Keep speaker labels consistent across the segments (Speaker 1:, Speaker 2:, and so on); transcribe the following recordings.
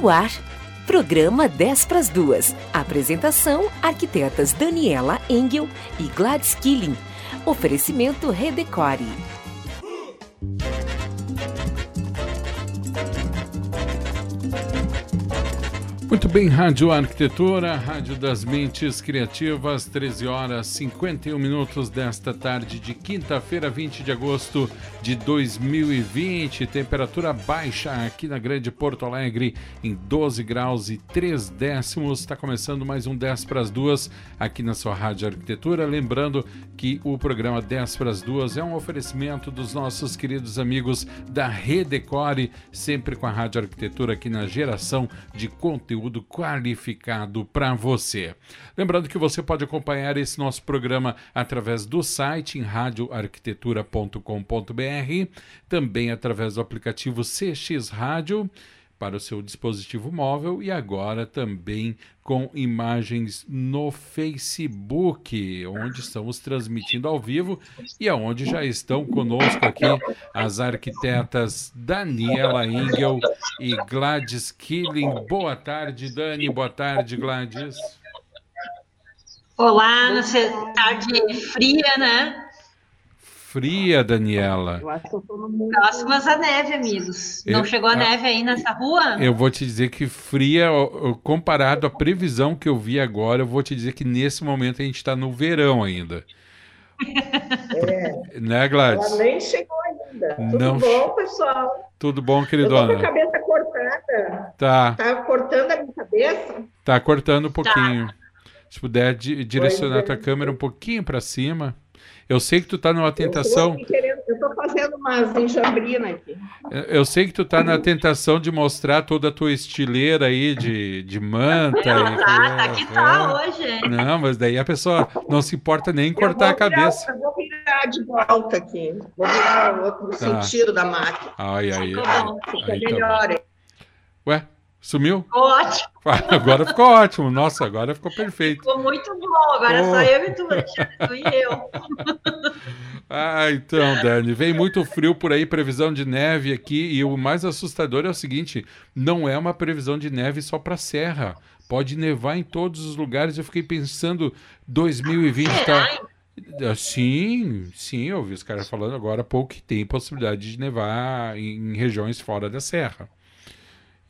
Speaker 1: No ar, programa 10 para as duas. Apresentação: arquitetas Daniela Engel e Gladys Killing. Oferecimento Redecore.
Speaker 2: Muito bem, Rádio Arquitetura, Rádio das Mentes Criativas, 13 horas 51 minutos desta tarde de quinta-feira, 20 de agosto de 2020. Temperatura baixa aqui na Grande Porto Alegre, em 12 graus e 3 décimos. Está começando mais um 10 para as duas aqui na sua Rádio Arquitetura. Lembrando que o programa 10 para as duas é um oferecimento dos nossos queridos amigos da Redecore, sempre com a Rádio Arquitetura aqui na geração de conteúdo conteúdo qualificado para você. Lembrando que você pode acompanhar esse nosso programa através do site em radioarquitetura.com.br, também através do aplicativo CX Rádio para o seu dispositivo móvel e agora também com imagens no Facebook, onde estamos transmitindo ao vivo e aonde já estão conosco aqui as arquitetas Daniela Engel e Gladys Killing. Boa tarde, Dani. Boa tarde, Gladys.
Speaker 3: Olá, nessa tarde fria, né?
Speaker 2: Fria, Daniela.
Speaker 3: Eu acho que eu tô no Próximas à neve, amigos. Não eu, chegou a, a neve aí nessa rua?
Speaker 2: Eu vou te dizer que fria, comparado à previsão que eu vi agora, eu vou te dizer que nesse momento a gente está no verão ainda.
Speaker 4: É.
Speaker 2: Né, Gladys?
Speaker 4: Ela nem chegou ainda. Tudo Não... bom, pessoal?
Speaker 2: Tudo bom, queridona?
Speaker 4: Eu tô com a cabeça cortada.
Speaker 2: Tá.
Speaker 4: Tá cortando a minha cabeça?
Speaker 2: Tá cortando um pouquinho. Tá. Se puder di direcionar a tua câmera um pouquinho para cima. Eu sei que tu tá numa tentação.
Speaker 4: Eu estou fazendo umas enjambrinas aqui.
Speaker 2: Eu sei que tu tá na tentação de mostrar toda a tua estileira aí de, de manta.
Speaker 3: Não,
Speaker 2: e,
Speaker 3: tá, tá que tá hoje.
Speaker 2: Não, mas daí a pessoa não se importa nem em cortar a cabeça.
Speaker 4: eu vou virar de volta aqui. Vou virar o outro tá. sentido da máquina.
Speaker 2: Ai, ai,
Speaker 3: tá
Speaker 2: ai.
Speaker 4: Fica aí, melhor. Tá
Speaker 2: Ué? Sumiu?
Speaker 3: Ficou ótimo.
Speaker 2: Agora ficou ótimo. Nossa, agora ficou perfeito.
Speaker 3: Ficou muito bom. Agora oh. só eu e tu, tu e eu.
Speaker 2: Ah, então, Dani, vem muito frio por aí, previsão de neve aqui. E o mais assustador é o seguinte: não é uma previsão de neve só para Serra. Pode nevar em todos os lugares. Eu fiquei pensando, 2020 tá. Sim, sim, eu ouvi os caras falando agora há pouco que tem possibilidade de nevar em regiões fora da Serra.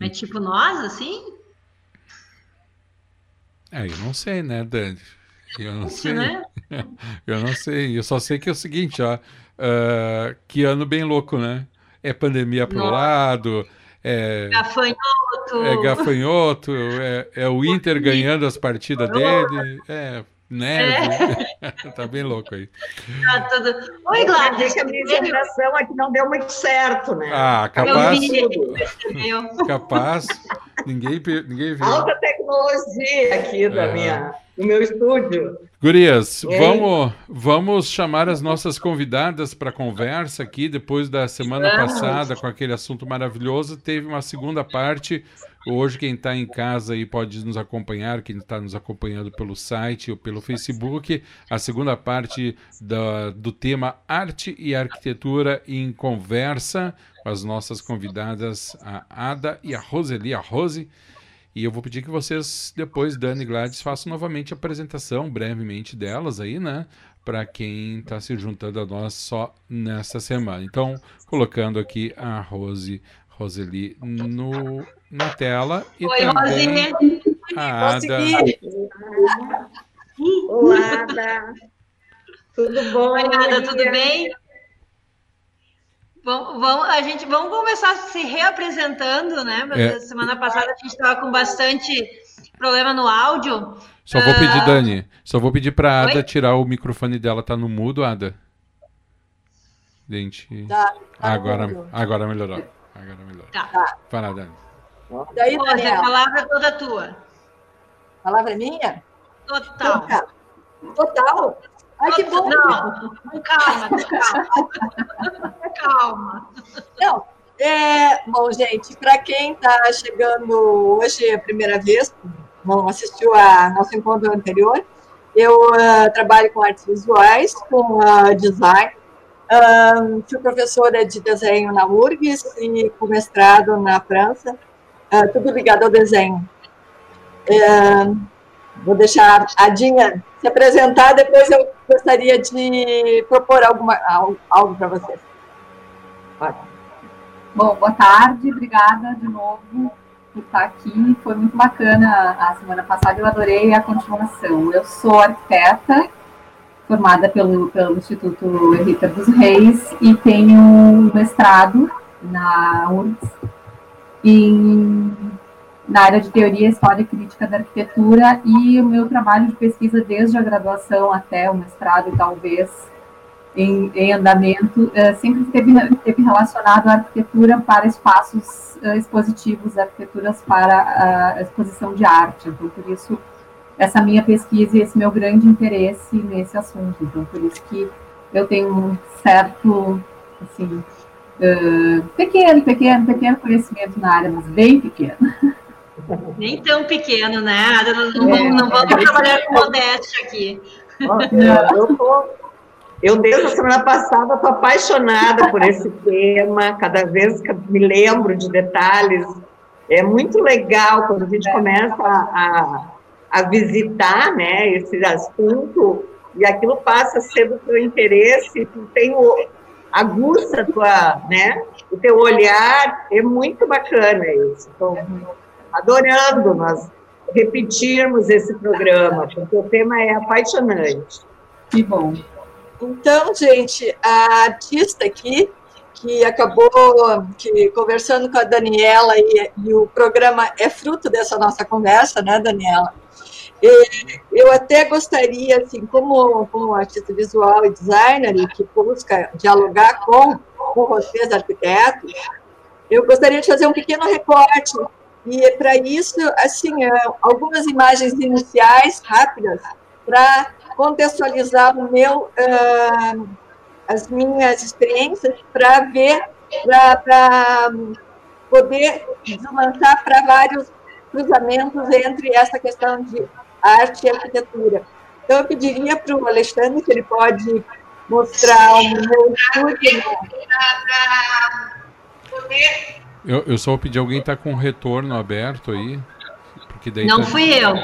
Speaker 3: É tipo nós, assim?
Speaker 2: É, eu não sei, né, Dani? Eu não sei. Né? Eu não sei. Eu só sei que é o seguinte, ó. Uh, que ano bem louco, né? É pandemia pro Nossa. lado. É
Speaker 3: gafanhoto.
Speaker 2: É gafanhoto. É, é o Inter ganhando as partidas dele. É neve. É. tá bem louco aí.
Speaker 3: Tá tudo... Oi, Gladys.
Speaker 4: A minha geração aqui não deu muito certo, né?
Speaker 2: Ah, capaz. capaz. Ninguém, ninguém viu.
Speaker 4: Alta tecnologia aqui da é. minha, do meu estúdio.
Speaker 2: Gurias, vamos, vamos chamar as nossas convidadas para conversa aqui. Depois da semana passada, com aquele assunto maravilhoso, teve uma segunda parte Hoje, quem está em casa aí pode nos acompanhar, quem está nos acompanhando pelo site ou pelo Facebook, a segunda parte da, do tema Arte e Arquitetura em Conversa, com as nossas convidadas, a Ada e a Roseli, a Rose. E eu vou pedir que vocês, depois, Dani e Gladys, façam novamente a apresentação, brevemente, delas aí, né? Para quem está se juntando a nós só nessa semana. Então, colocando aqui a Rose Roseli no, na tela e
Speaker 3: Oi,
Speaker 2: também
Speaker 3: Rosinha.
Speaker 2: a Ada.
Speaker 4: Olá, Ada. Tudo bom?
Speaker 3: Oi, Ada, tudo bem? Vamos, vamos, a gente vamos começar se reapresentando, né? É. Semana passada a gente estava com bastante problema no áudio.
Speaker 2: Só vou pedir, uh... Dani, só vou pedir para a Ada Oi? tirar o microfone dela, tá no mudo, Ada. Gente. Tá, tá agora, agora melhorou. Agora melhor.
Speaker 3: Tá.
Speaker 2: Vai lá, Dani.
Speaker 3: Daí, Pode, a palavra é toda tua.
Speaker 5: A palavra é minha?
Speaker 3: Total.
Speaker 5: Total. Total? Ai, que bom.
Speaker 3: Não, calma, calma. calma.
Speaker 5: Não, é, bom, gente, para quem está chegando hoje a primeira vez, não assistiu a nosso encontro anterior, eu uh, trabalho com artes visuais, com uh, design, um, fui professora de desenho na URGS e com mestrado na França, uh, tudo ligado ao desenho. vou deixar a Dinha se apresentar, depois eu gostaria de propor alguma, algo, algo para vocês.
Speaker 6: Bom, boa tarde, obrigada de novo por estar aqui. Foi muito bacana a semana passada, eu adorei a continuação. Eu sou arquiteta, formada pelo, pelo Instituto Rita dos Reis e tenho mestrado na URGS em, na área de teoria, história e crítica da arquitetura e o meu trabalho de pesquisa desde a graduação até o mestrado, talvez em, em andamento, uh, sempre esteve, esteve relacionado à arquitetura para espaços uh, expositivos, arquiteturas para a exposição de arte. Então, por isso, essa minha pesquisa e esse meu grande interesse nesse assunto. Então, por isso que eu tenho um certo, assim, uh, pequeno, pequeno, pequeno conhecimento na área, mas bem pequeno.
Speaker 3: Nem tão pequeno, né? Não, é, não vamos trabalhar com modéstia aqui.
Speaker 4: Eu tô eu, desde a semana passada, estou apaixonada por esse tema, cada vez que me lembro de detalhes. É muito legal quando a gente começa a, a visitar né, esse assunto e aquilo passa a ser do teu interesse, tu tem o, aguça tua, né, o teu olhar, é muito bacana isso. Estou adorando nós repetirmos esse programa, porque o tema é apaixonante.
Speaker 5: Que bom. Então, gente, a artista aqui, que acabou que, conversando com a Daniela, e, e o programa é fruto dessa nossa conversa, né, Daniela? E eu até gostaria, assim, como, como artista visual e designer, que busca dialogar com, com vocês, arquitetos, eu gostaria de fazer um pequeno recorte. E para isso, assim, é, algumas imagens iniciais, rápidas, para contextualizar o meu, uh, as minhas experiências para ver, para poder deslançar para vários cruzamentos entre essa questão de arte e arquitetura. Então, eu pediria para o Alexandre se ele pode mostrar o meu estúdio.
Speaker 2: Eu, eu só vou pedir alguém está com retorno aberto aí. Porque daí
Speaker 3: Não
Speaker 2: tá...
Speaker 3: fui eu.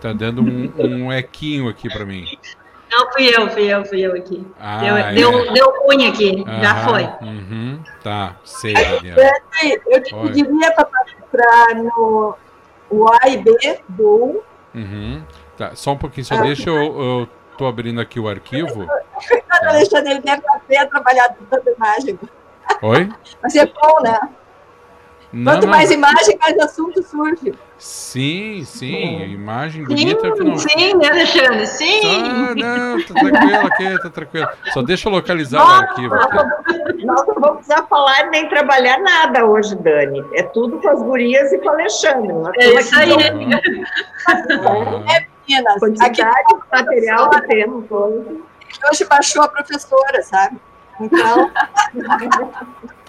Speaker 2: Tá dando um, um equinho aqui para mim.
Speaker 3: Não, fui eu, fui eu, fui eu aqui. Ah, deu, é. deu, deu cunha aqui, Aham, já foi.
Speaker 2: Uhum, tá, sei.
Speaker 5: Eu te pediria para no o A e B do
Speaker 2: Uhum. Tá, só um pouquinho, só ah, deixa eu, eu tô abrindo aqui o arquivo.
Speaker 5: Tá deixando ele deve ter trabalhado tanta imagem.
Speaker 2: Oi?
Speaker 5: Vai ser bom, né? Não, Quanto não. mais imagem, mais assunto surge.
Speaker 2: Sim, sim, imagem bonita sim,
Speaker 3: que não. Sim, né, Alexandre? Sim.
Speaker 2: Ah, não, tá tranquilo aqui, tá tranquilo. Só deixa eu localizar Nossa, o arquivo
Speaker 4: aqui. Nós não vamos precisar falar nem trabalhar nada hoje, Dani. É tudo com as gurias e com o Alexandre.
Speaker 3: É isso aí.
Speaker 4: Ah. É, meninas. Quantidade de material que temos hoje.
Speaker 5: Hoje baixou a professora, sabe? Então.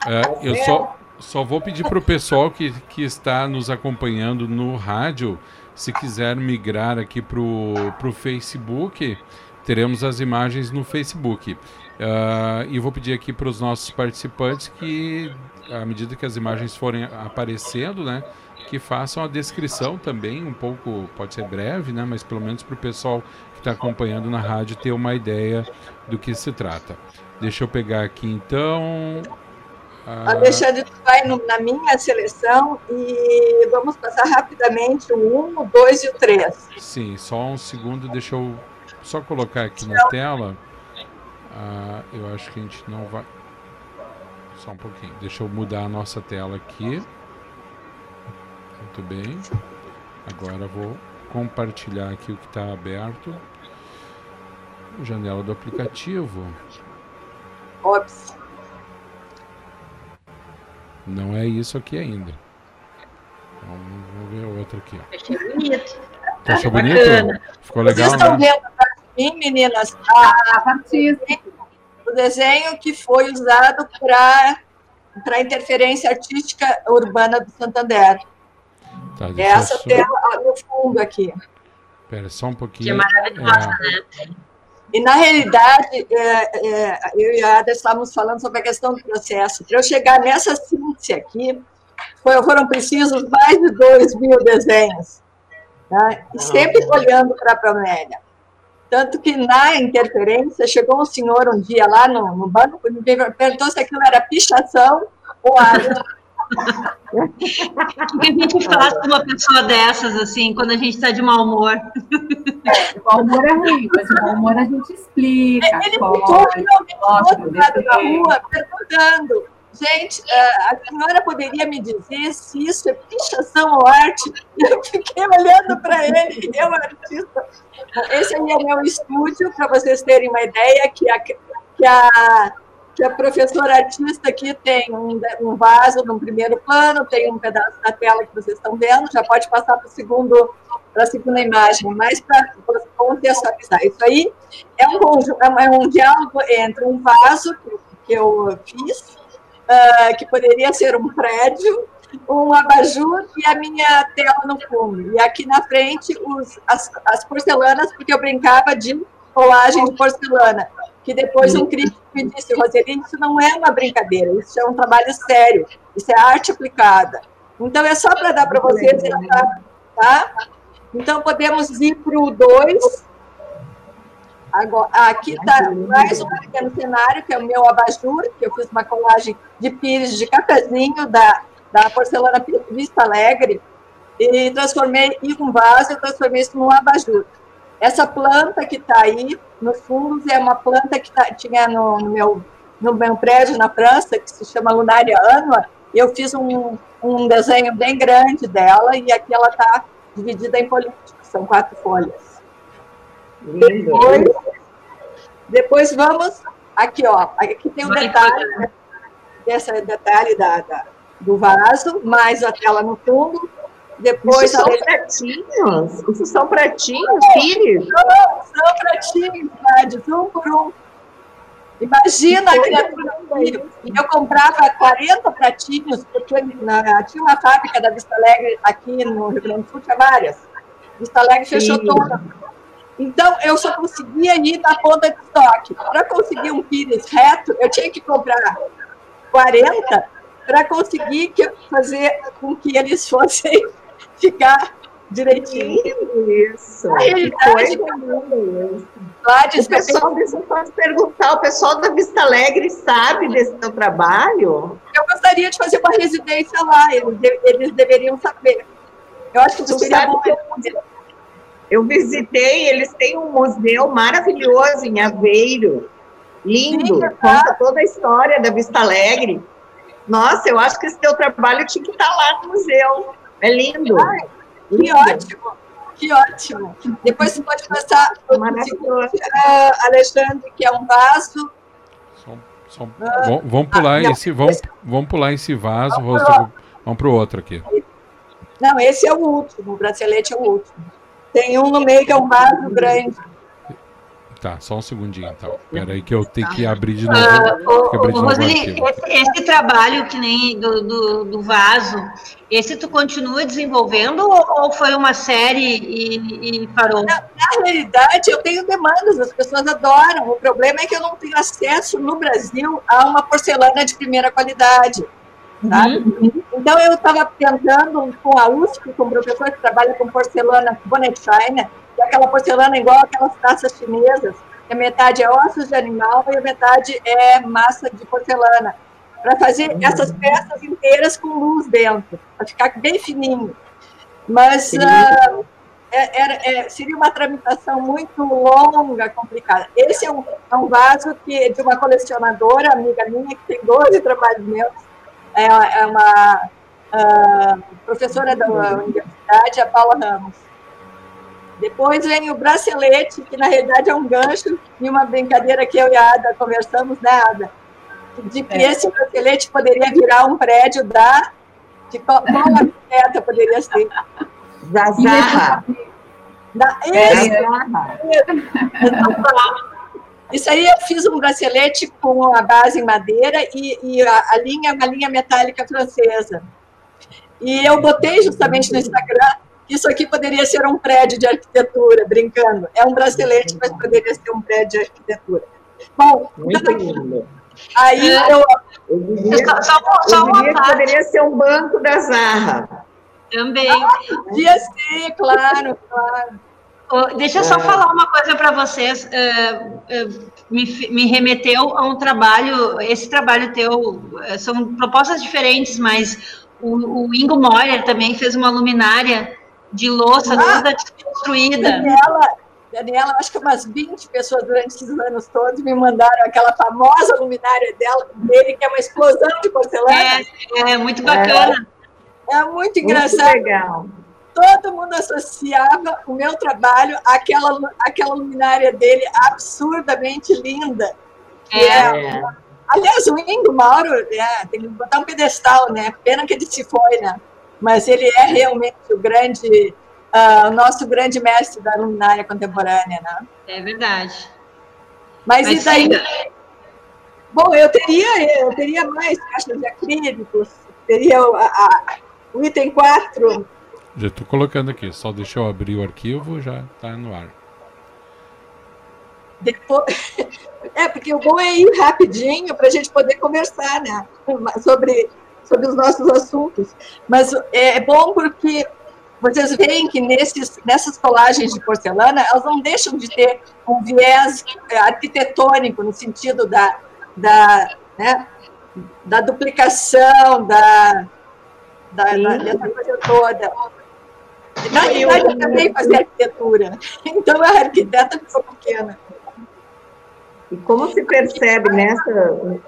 Speaker 2: É, eu só só vou pedir para o pessoal que, que está nos acompanhando no rádio, se quiser migrar aqui para o Facebook, teremos as imagens no Facebook. Uh, e vou pedir aqui para os nossos participantes que, à medida que as imagens forem aparecendo, né, que façam a descrição também, um pouco, pode ser breve, né, mas pelo menos para o pessoal que está acompanhando na rádio ter uma ideia do que se trata. Deixa eu pegar aqui então
Speaker 5: ah. Alexandre vai no, na minha seleção e vamos passar rapidamente o 1, o 2 e o 3.
Speaker 2: Sim, só um segundo, deixa eu só colocar aqui na tela. Ah, eu acho que a gente não vai. Só um pouquinho. Deixa eu mudar a nossa tela aqui. Muito bem. Agora vou compartilhar aqui o que está aberto. Janela do aplicativo.
Speaker 5: Ops.
Speaker 2: Não é isso aqui ainda. outro aqui.
Speaker 3: Achei bonito.
Speaker 2: Achou bonito? Bacana. Ficou legal,
Speaker 5: Vocês estão né? vendo para mim, meninas, a, o desenho que foi usado para para interferência artística urbana do Santander. Tá, Essa só... tela no fundo aqui.
Speaker 2: Espera só um pouquinho.
Speaker 3: Que é maravilhosa, é... né?
Speaker 5: E, na realidade, é, é, eu e a Ada estávamos falando sobre a questão do processo. Para eu chegar nessa síntese aqui, foram precisos mais de 2 mil desenhos. Né? E sempre olhando para a Promélia. Tanto que na interferência, chegou um senhor um dia lá no, no banco e me perguntou se aquilo era pichação ou água.
Speaker 3: O que a gente faz com uma pessoa dessas, assim, quando a gente está de mau humor?
Speaker 6: É, o mau humor é ruim, mas o mau humor a gente explica.
Speaker 5: Ele ficou finalmente do lado da rua perguntando. Gente, é, a senhora poderia me dizer se isso é pichação ou arte? Eu fiquei olhando para ele, eu, artista. Esse aí é meu estúdio, para vocês terem uma ideia, que a, que a que a professora artista aqui tem um, um vaso no primeiro plano, tem um pedaço da tela que vocês estão vendo, já pode passar para o segundo para a segunda imagem, mas para contextualizar. Isso aí é um, é um diálogo entre um vaso que, que eu fiz, uh, que poderia ser um prédio, um abajur e a minha tela no fundo. E aqui na frente os, as, as porcelanas, porque eu brincava de colagem de porcelana que depois um crítico me disse, Roseli, isso não é uma brincadeira, isso é um trabalho sério, isso é arte aplicada. Então, é só para dar para vocês, tá? tá? Então, podemos ir para o 2. Aqui está mais um pequeno cenário, que é o meu abajur, que eu fiz uma colagem de pires de cafezinho da, da porcelana Vista Alegre, e transformei em um vaso, eu transformei isso num abajur. Essa planta que está aí, nos fundos, é uma planta que tá, tinha no, no, meu, no meu prédio na França, que se chama Lunária Anua. Eu fiz um, um desenho bem grande dela e aqui ela está dividida em políticos, são quatro folhas. Depois, depois vamos aqui, ó. Aqui tem um detalhe, né, desse detalhe da, da, do vaso, mais a tela no fundo. Depois
Speaker 4: Isso são pratinhos? Isso são pratinhos, filhos?
Speaker 5: Não, são pratinhos, Gladys, um por um. Imagina a criatura E eu comprava 40 pratinhos, porque na, tinha uma fábrica da Vista Alegre aqui no Rio Grande do Sul, tinha várias. Vista Alegre fechou toda. Então, eu só conseguia ir na ponta de estoque. Para conseguir um pires reto, eu tinha que comprar 40 para conseguir que, fazer com que eles fossem ficar direitinho.
Speaker 4: Isso. A realidade Gladys, o pessoal, deixa eu perguntar, o pessoal da Vista Alegre sabe desse seu trabalho?
Speaker 5: Eu gostaria de fazer uma residência lá, eles, eles deveriam saber. Eu acho que tu seria bom. Eu,
Speaker 4: eu visitei, eles têm um museu maravilhoso em Aveiro, lindo, Sim, conta toda a história da Vista Alegre. Nossa, eu acho que esse teu trabalho tinha que estar lá no museu. É lindo. Ai,
Speaker 5: que lindo. ótimo. Que ótimo. Depois você pode passar uh, Alexandre, que é um vaso.
Speaker 2: Vamos pular ah, esse, vamos, vamos pular esse vaso, vamos para o outro aqui.
Speaker 5: Não, esse é o último, o bracelete é o último. Tem um no meio que é um vaso grande.
Speaker 2: Tá, só um segundinho, então. Espera aí que eu tenho que abrir de novo. Uh, abrir de
Speaker 3: novo Roseli, esse, esse, trabalho que nem do, do, do, vaso, esse tu continua desenvolvendo ou, ou foi uma série e, e parou?
Speaker 5: Na, na, realidade, eu tenho demandas, as pessoas adoram. O problema é que eu não tenho acesso no Brasil a uma porcelana de primeira qualidade. Uhum. Então, eu estava tentando com a USP, com o professor que trabalha com porcelana Bonnet China, aquela porcelana igual aquelas taças chinesas, que a metade é ossos de animal e a metade é massa de porcelana, para fazer uhum. essas peças inteiras com luz dentro, para ficar bem fininho. Mas uh, é, é, seria uma tramitação muito longa, complicada. Esse é um, é um vaso que, de uma colecionadora, amiga minha, que tem 12 trabalhos meus, é, é uma uh, professora da universidade, a Paula Ramos. Depois vem o bracelete, que na realidade é um gancho, e uma brincadeira que eu e a Ada conversamos, né, Ada? De que é. esse bracelete poderia virar um prédio da. De qual, qual arquiteta poderia ser?
Speaker 4: Zazarra.
Speaker 5: Da, esse, Isso aí eu fiz um bracelete com a base em madeira e, e a, a, linha é uma linha metálica francesa. E eu botei justamente no Instagram isso aqui poderia ser um prédio de arquitetura, brincando. É um bracelete, mas poderia ser um prédio de arquitetura. Bom,
Speaker 4: Muito lindo.
Speaker 5: Aí eu.
Speaker 4: Eu diria, só, só, só eu diria que poderia ser um banco da Zarra.
Speaker 3: Também.
Speaker 5: Ah, podia ser, claro, claro.
Speaker 3: Deixa eu só é. falar uma coisa para vocês. Uh, uh, me, me, remeteu a um trabalho. Esse trabalho teu uh, são propostas diferentes, mas o, o, Ingo Moyer também fez uma luminária de louça ah, toda construída.
Speaker 5: Daniela, Daniela, acho que umas 20 pessoas durante esses anos todos me mandaram aquela famosa luminária dela, dele, que é uma explosão de porcelana.
Speaker 3: É, é muito bacana.
Speaker 5: É, é muito engraçado. Muito legal todo mundo associava o meu trabalho àquela, àquela luminária dele absurdamente linda. É. é. Aliás, o Ingo Mauro, é, tem que botar um pedestal, né? Pena que ele se foi, né? Mas ele é realmente o grande, uh, o nosso grande mestre da luminária contemporânea, né?
Speaker 3: É verdade.
Speaker 5: Mas, Mas e daí? Sim. Bom, eu teria, eu teria mais caixas de acrílicos, teria a, a, o item 4,
Speaker 2: já estou colocando aqui, só deixa eu abrir o arquivo, já está no ar.
Speaker 5: Depois... É, porque o bom é ir rapidinho para a gente poder conversar né, sobre, sobre os nossos assuntos. Mas é, é bom porque vocês veem que nesses, nessas colagens de porcelana, elas não deixam de ter um viés é, arquitetônico, no sentido da, da, né, da duplicação, da, da, da, dessa coisa toda. Na verdade, eu também fazia arquitetura. Então, a arquiteta ficou pequena.
Speaker 4: E como se percebe nessa.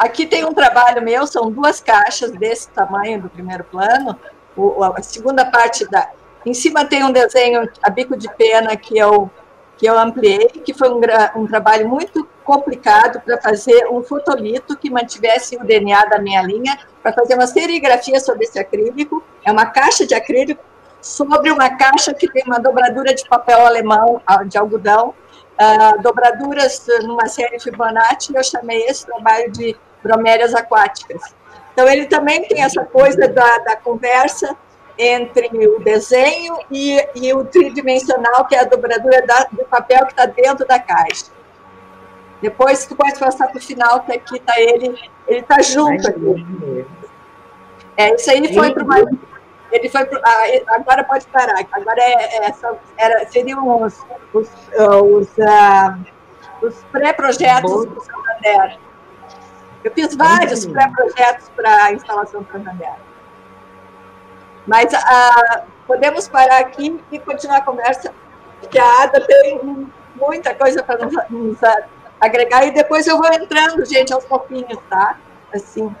Speaker 5: Aqui tem um trabalho meu, são duas caixas desse tamanho do primeiro plano. O, a segunda parte da. Em cima tem um desenho a bico de pena que eu, que eu ampliei, que foi um, um trabalho muito complicado para fazer um fotolito que mantivesse o DNA da minha linha, para fazer uma serigrafia sobre esse acrílico. É uma caixa de acrílico sobre uma caixa que tem uma dobradura de papel alemão, ah, de algodão, uh, dobraduras numa série Fibonacci, eu chamei esse trabalho de bromérias aquáticas. Então, ele também tem essa coisa da, da conversa entre o desenho e, e, o tridimensional, que é a dobradura da, do papel que está dentro da caixa. Depois tu pode passar para o final, que aqui está ele, ele está junto aqui. É, isso aí foi para uma. Ele foi pro, ah, agora pode parar. Agora é, é era, seriam os, os, os, uh, os pré-projetos do Santander. Eu fiz vários pré-projetos para a instalação Santander. Mas uh, podemos parar aqui e continuar a conversa, porque a Ada tem muita coisa para nos, nos agregar e depois eu vou entrando, gente, aos pouquinhos, tá? Assim.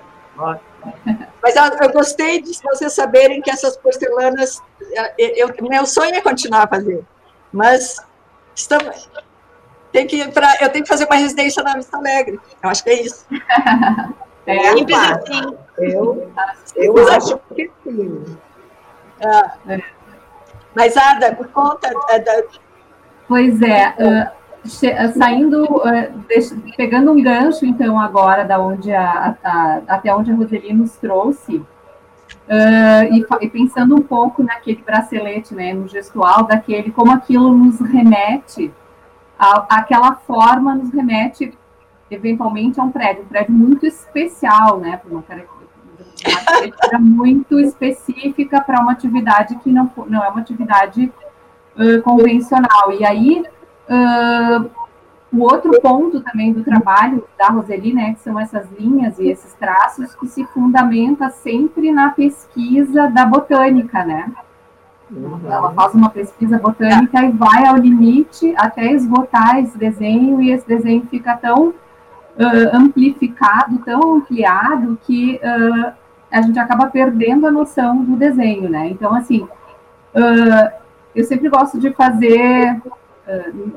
Speaker 5: Mas eu, eu, gostei de vocês saberem que essas porcelanas, eu, eu, meu sonho é continuar a fazer, mas estamos, tem que pra, eu tenho que fazer uma residência na Vista Alegre. Eu acho que é isso.
Speaker 4: É, simples assim. Eu, eu acho que sim.
Speaker 5: É. Mas, Ada, por conta da.
Speaker 6: Pois é. Uh, saindo, uh, pegando um gancho, então, agora, da onde a, a, até onde a Roseli nos trouxe, uh, e, e, pensando um pouco naquele bracelete, né, no gestual daquele, como aquilo nos remete, aquela forma nos remete, eventualmente, a um prédio, um prédio muito especial, né, por uma característica muito específica para uma atividade que não, não é uma atividade uh, convencional. E aí, Uh, o outro ponto também do trabalho da Roseli, né, que são essas linhas e esses traços que se fundamenta sempre na pesquisa da botânica, né? Uhum. Ela faz uma pesquisa botânica e vai ao limite até esgotar esse desenho e esse desenho fica tão uh, amplificado, tão ampliado que uh, a gente acaba perdendo a noção do desenho, né? Então, assim, eu sempre gosto de fazer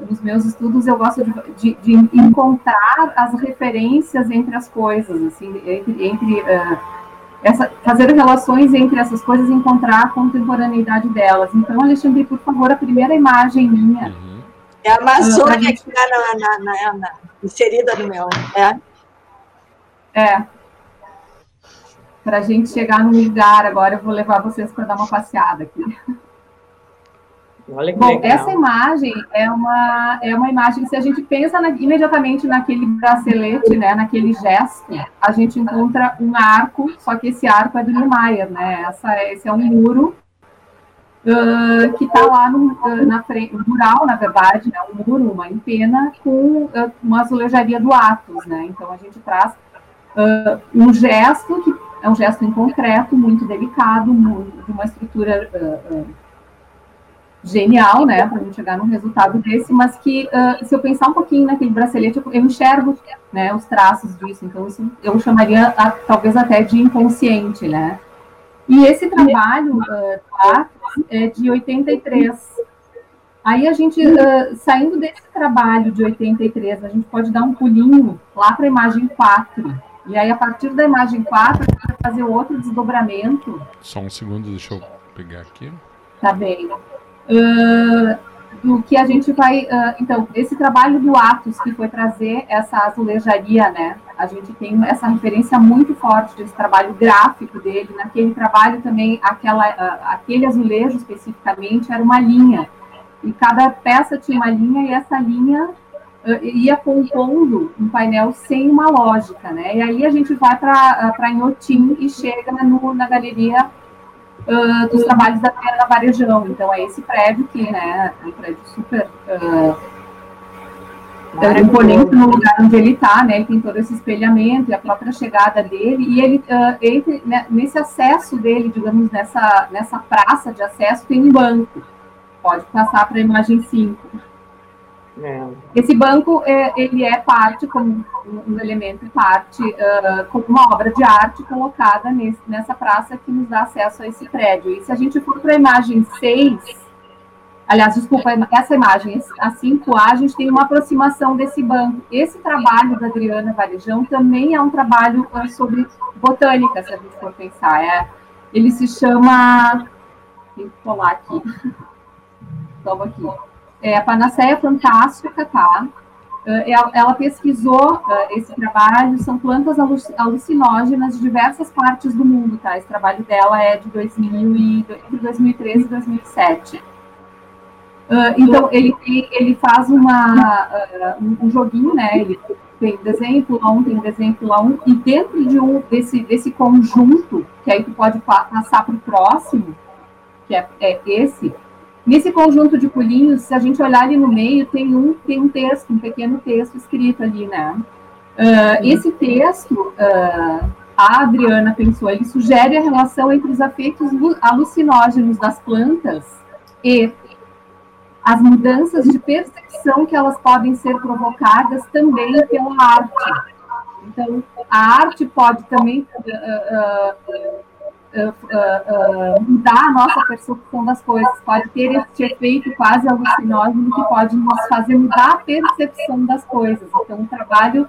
Speaker 6: nos meus estudos eu gosto de, de, de, encontrar as referências entre as coisas, assim, entre, entre uh, essa, fazer relações entre essas coisas e encontrar a contemporaneidade delas. Então, Alexandre, por favor, a primeira imagem minha. Uhum.
Speaker 5: É a Amazônia gente... que está na, na, na, inserida no meu. É.
Speaker 6: É. Para a gente chegar no lugar, agora eu vou levar vocês para dar uma passeada aqui.
Speaker 4: Olha que
Speaker 6: Bom,
Speaker 4: legal.
Speaker 6: essa imagem é uma, é uma imagem, se a gente pensa na, imediatamente naquele bracelete, né, naquele gesto, a gente encontra um arco, só que esse arco é do Niemeyer, né? Essa, esse é um muro uh, que está lá no, uh, na frente, um mural, na verdade, né, um muro, uma empena, com uh, uma azulejaria do Atos, né? Então a gente traz um gesto que é um gesto em concreto, muito delicado, de uma estrutura genial, né, para a gente chegar num resultado desse, mas que uh, se eu pensar um pouquinho naquele bracelete, eu, eu enxergo, né, os traços disso, então isso eu chamaria a, talvez até de inconsciente, né. E esse trabalho uh, é de 83. Aí a gente, uh, saindo desse trabalho de 83, a gente pode dar um pulinho lá para a imagem 4. E aí, a partir da imagem 4, a gente vai fazer outro desdobramento.
Speaker 2: Só um segundo, deixa eu pegar aqui.
Speaker 6: Tá bem uh, do que a gente vai. Uh, então, esse trabalho do Atos, que foi trazer essa azulejaria, né? A gente tem essa referência muito forte desse trabalho gráfico dele. Naquele trabalho também, aquela, uh, aquele azulejo especificamente era uma linha. E cada peça tinha uma linha, e essa linha ia compondo um painel sem uma lógica, né? E aí a gente vai para Inhotim e chega no, na galeria uh, dos trabalhos da Terra Varejão. Então, é esse prédio que, né, é um prédio super uh, imponente no lugar onde ele está, né, ele tem todo esse espelhamento e a própria chegada dele, e ele, uh, entre, né, nesse acesso dele, digamos, nessa, nessa praça de acesso, tem um banco. Pode passar para a imagem 5. É. Esse banco, é, ele é parte, como um elemento parte, uh, como uma obra de arte colocada nesse, nessa praça que nos dá acesso a esse prédio. E se a gente for para a imagem 6, aliás, desculpa, essa imagem, a 5A, a gente tem uma aproximação desse banco. Esse trabalho da Adriana Varejão também é um trabalho uh, sobre botânica, se a gente for pensar. É, ele se chama... Tem que colar aqui. Toma aqui é, a Panaceia Fantástica, tá? É, ela pesquisou esse trabalho, são plantas alucinógenas de diversas partes do mundo, tá? Esse trabalho dela é de 2000 e, entre 2013 e 2007. Uh, então, ele, ele faz uma, um joguinho, né? Ele tem desenho, pula um, tem desenho, pula um, e dentro de um, desse, desse conjunto, que aí tu pode passar para o próximo, que é, é esse, Nesse conjunto de pulinhos, se a gente olhar ali no meio, tem um, tem um texto, um pequeno texto escrito ali, né? Uh, esse texto, uh, a Adriana pensou, ele sugere a relação entre os efeitos alucinógenos das plantas e as mudanças de percepção que elas podem ser provocadas também pela arte. Então, a arte pode também uh, uh, uh, mudar a nossa percepção das coisas, pode ter esse efeito quase alucinógeno que pode nos fazer mudar a percepção das coisas. Então, o trabalho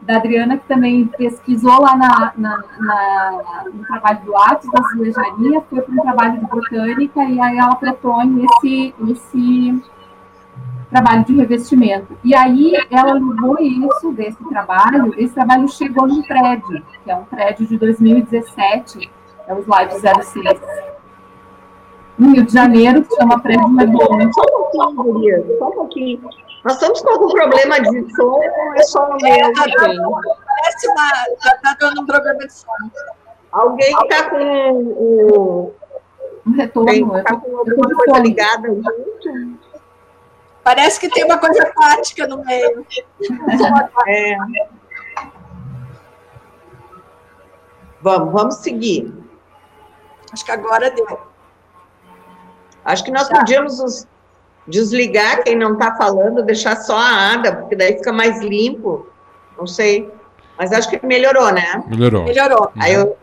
Speaker 6: da Adriana, que também pesquisou lá na, na, na, no trabalho do Atos da Azulejaria, foi para um trabalho de botânica, e aí ela propõe esse, esse trabalho de revestimento. E aí ela levou isso desse trabalho, esse trabalho chegou num prédio, que é um prédio de 2017, é o slide 06. No Rio de Janeiro, que chama Prédio Leblon.
Speaker 4: Só um pouquinho, Guria, só um pouquinho. Nós estamos com algum problema de som é só no meu? É, tá
Speaker 5: parece uma. Está tá dando um problema de som.
Speaker 4: Alguém está com o.
Speaker 6: Um retorno.
Speaker 4: Está com alguma coisa ligada junto?
Speaker 5: Parece que tem uma coisa prática no meio.
Speaker 4: É. Vamos, vamos seguir.
Speaker 5: Acho que agora deu.
Speaker 4: Acho que nós Já. podíamos desligar quem não está falando, deixar só a Ada, porque daí fica mais limpo. Não sei. Mas acho que melhorou, né?
Speaker 2: Melhorou.
Speaker 5: Melhorou.
Speaker 4: Aí eu,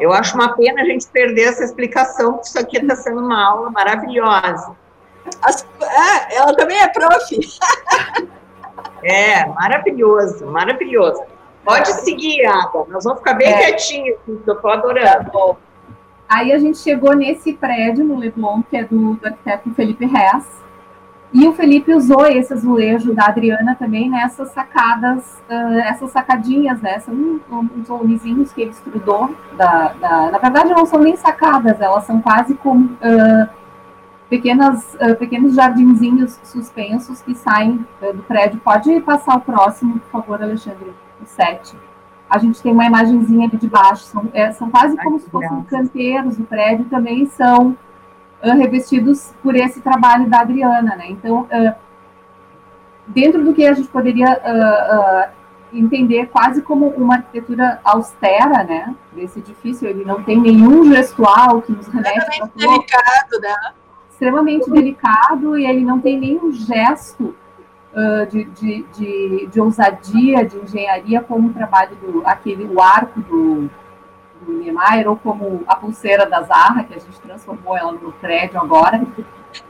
Speaker 4: eu acho uma pena a gente perder essa explicação, porque isso aqui está sendo uma aula maravilhosa.
Speaker 5: As, é, ela também é prof.
Speaker 4: é, maravilhoso, maravilhoso. Pode seguir, Ada. Nós vamos ficar bem é. quietinhos, eu estou adorando. Tá
Speaker 6: Aí a gente chegou nesse prédio, no Leblon, que é do, do arquiteto Felipe Rez. E o Felipe usou esse azulejo da Adriana também nessas sacadas, uh, essas sacadinhas, né? São uns volumezinhos que ele estudou. Da, da, na verdade, não são nem sacadas, elas são quase como uh, pequenas, uh, pequenos jardinzinhos suspensos que saem do prédio. Pode passar o próximo, por favor, Alexandre, o 7. A gente tem uma imagenzinha ali de baixo, são, é, são quase Ai, como se fossem canteiros do prédio, também são uh, revestidos por esse trabalho da Adriana, né? Então, uh, dentro do que a gente poderia uh, entender quase como uma arquitetura austera, né? Desse edifício, ele não tem nenhum gestual que nos remete
Speaker 5: extremamente delicado, né?
Speaker 6: Extremamente delicado e ele não tem nenhum gesto de, de, de, de, ousadia, de engenharia, como o trabalho do aquele o arco do do Niemeyer, ou como a pulseira da Zarra, que a gente transformou ela no prédio agora.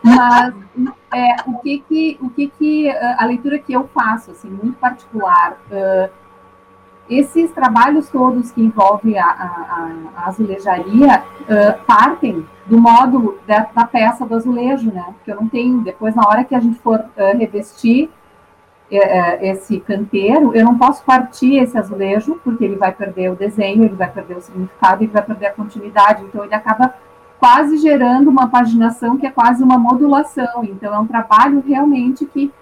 Speaker 6: Mas é, o que que, o que que a leitura que eu faço, assim, muito particular, uh, esses trabalhos todos que envolvem a, a, a azulejaria uh, partem do módulo da, da, peça do azulejo, né? Porque eu não tenho, depois na hora que a gente for uh, revestir, é, esse canteiro, eu não posso partir esse azulejo, porque ele vai perder o desenho, ele vai perder o significado, ele vai perder a continuidade, então ele acaba quase gerando uma paginação que é quase uma modulação, então é um trabalho realmente que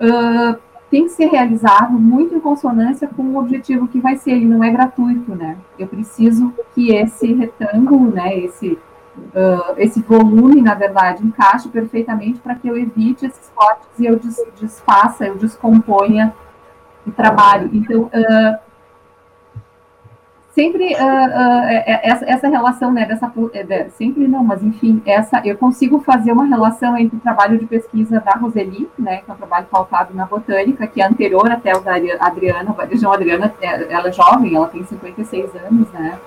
Speaker 6: uh, tem que ser realizado muito em consonância com o objetivo que vai ser, ele não é gratuito, né, eu preciso que esse retângulo, né, esse uh, esse volume, na verdade, encaixe perfeitamente para que eu evite esses cortes e eu des, desfaça, eu descomponha o trabalho. Então, uh, sempre uh, essa, essa, relação, né, dessa, é, sempre não, mas enfim, essa, eu consigo fazer uma relação entre o trabalho de pesquisa da Roseli, né, que é um trabalho pautado na botânica, que é anterior até o da Adriana, a Adriana, ela é jovem, ela tem 56 anos, né,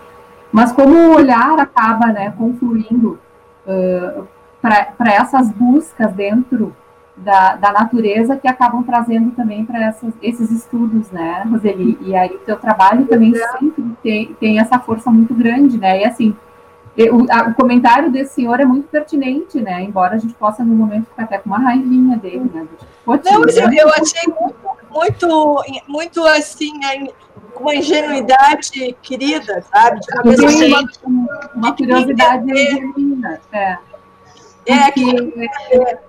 Speaker 6: mas como o olhar acaba né, confluindo uh, para essas buscas dentro da, da, natureza que acabam trazendo também para esses estudos, né, Roseli? E aí o teu trabalho também sempre tem, tem essa força muito grande, né? E assim, o, a, o, comentário desse senhor é muito pertinente, né? Embora a gente possa, no momento, ficar até com uma raivinha dele, né?
Speaker 5: Tipo, Não, eu, eu achei muito, muito, muito assim, uma ingenuidade querida, sabe? De
Speaker 6: uma, uma, uma curiosidade genuína. É.
Speaker 5: É, que, é,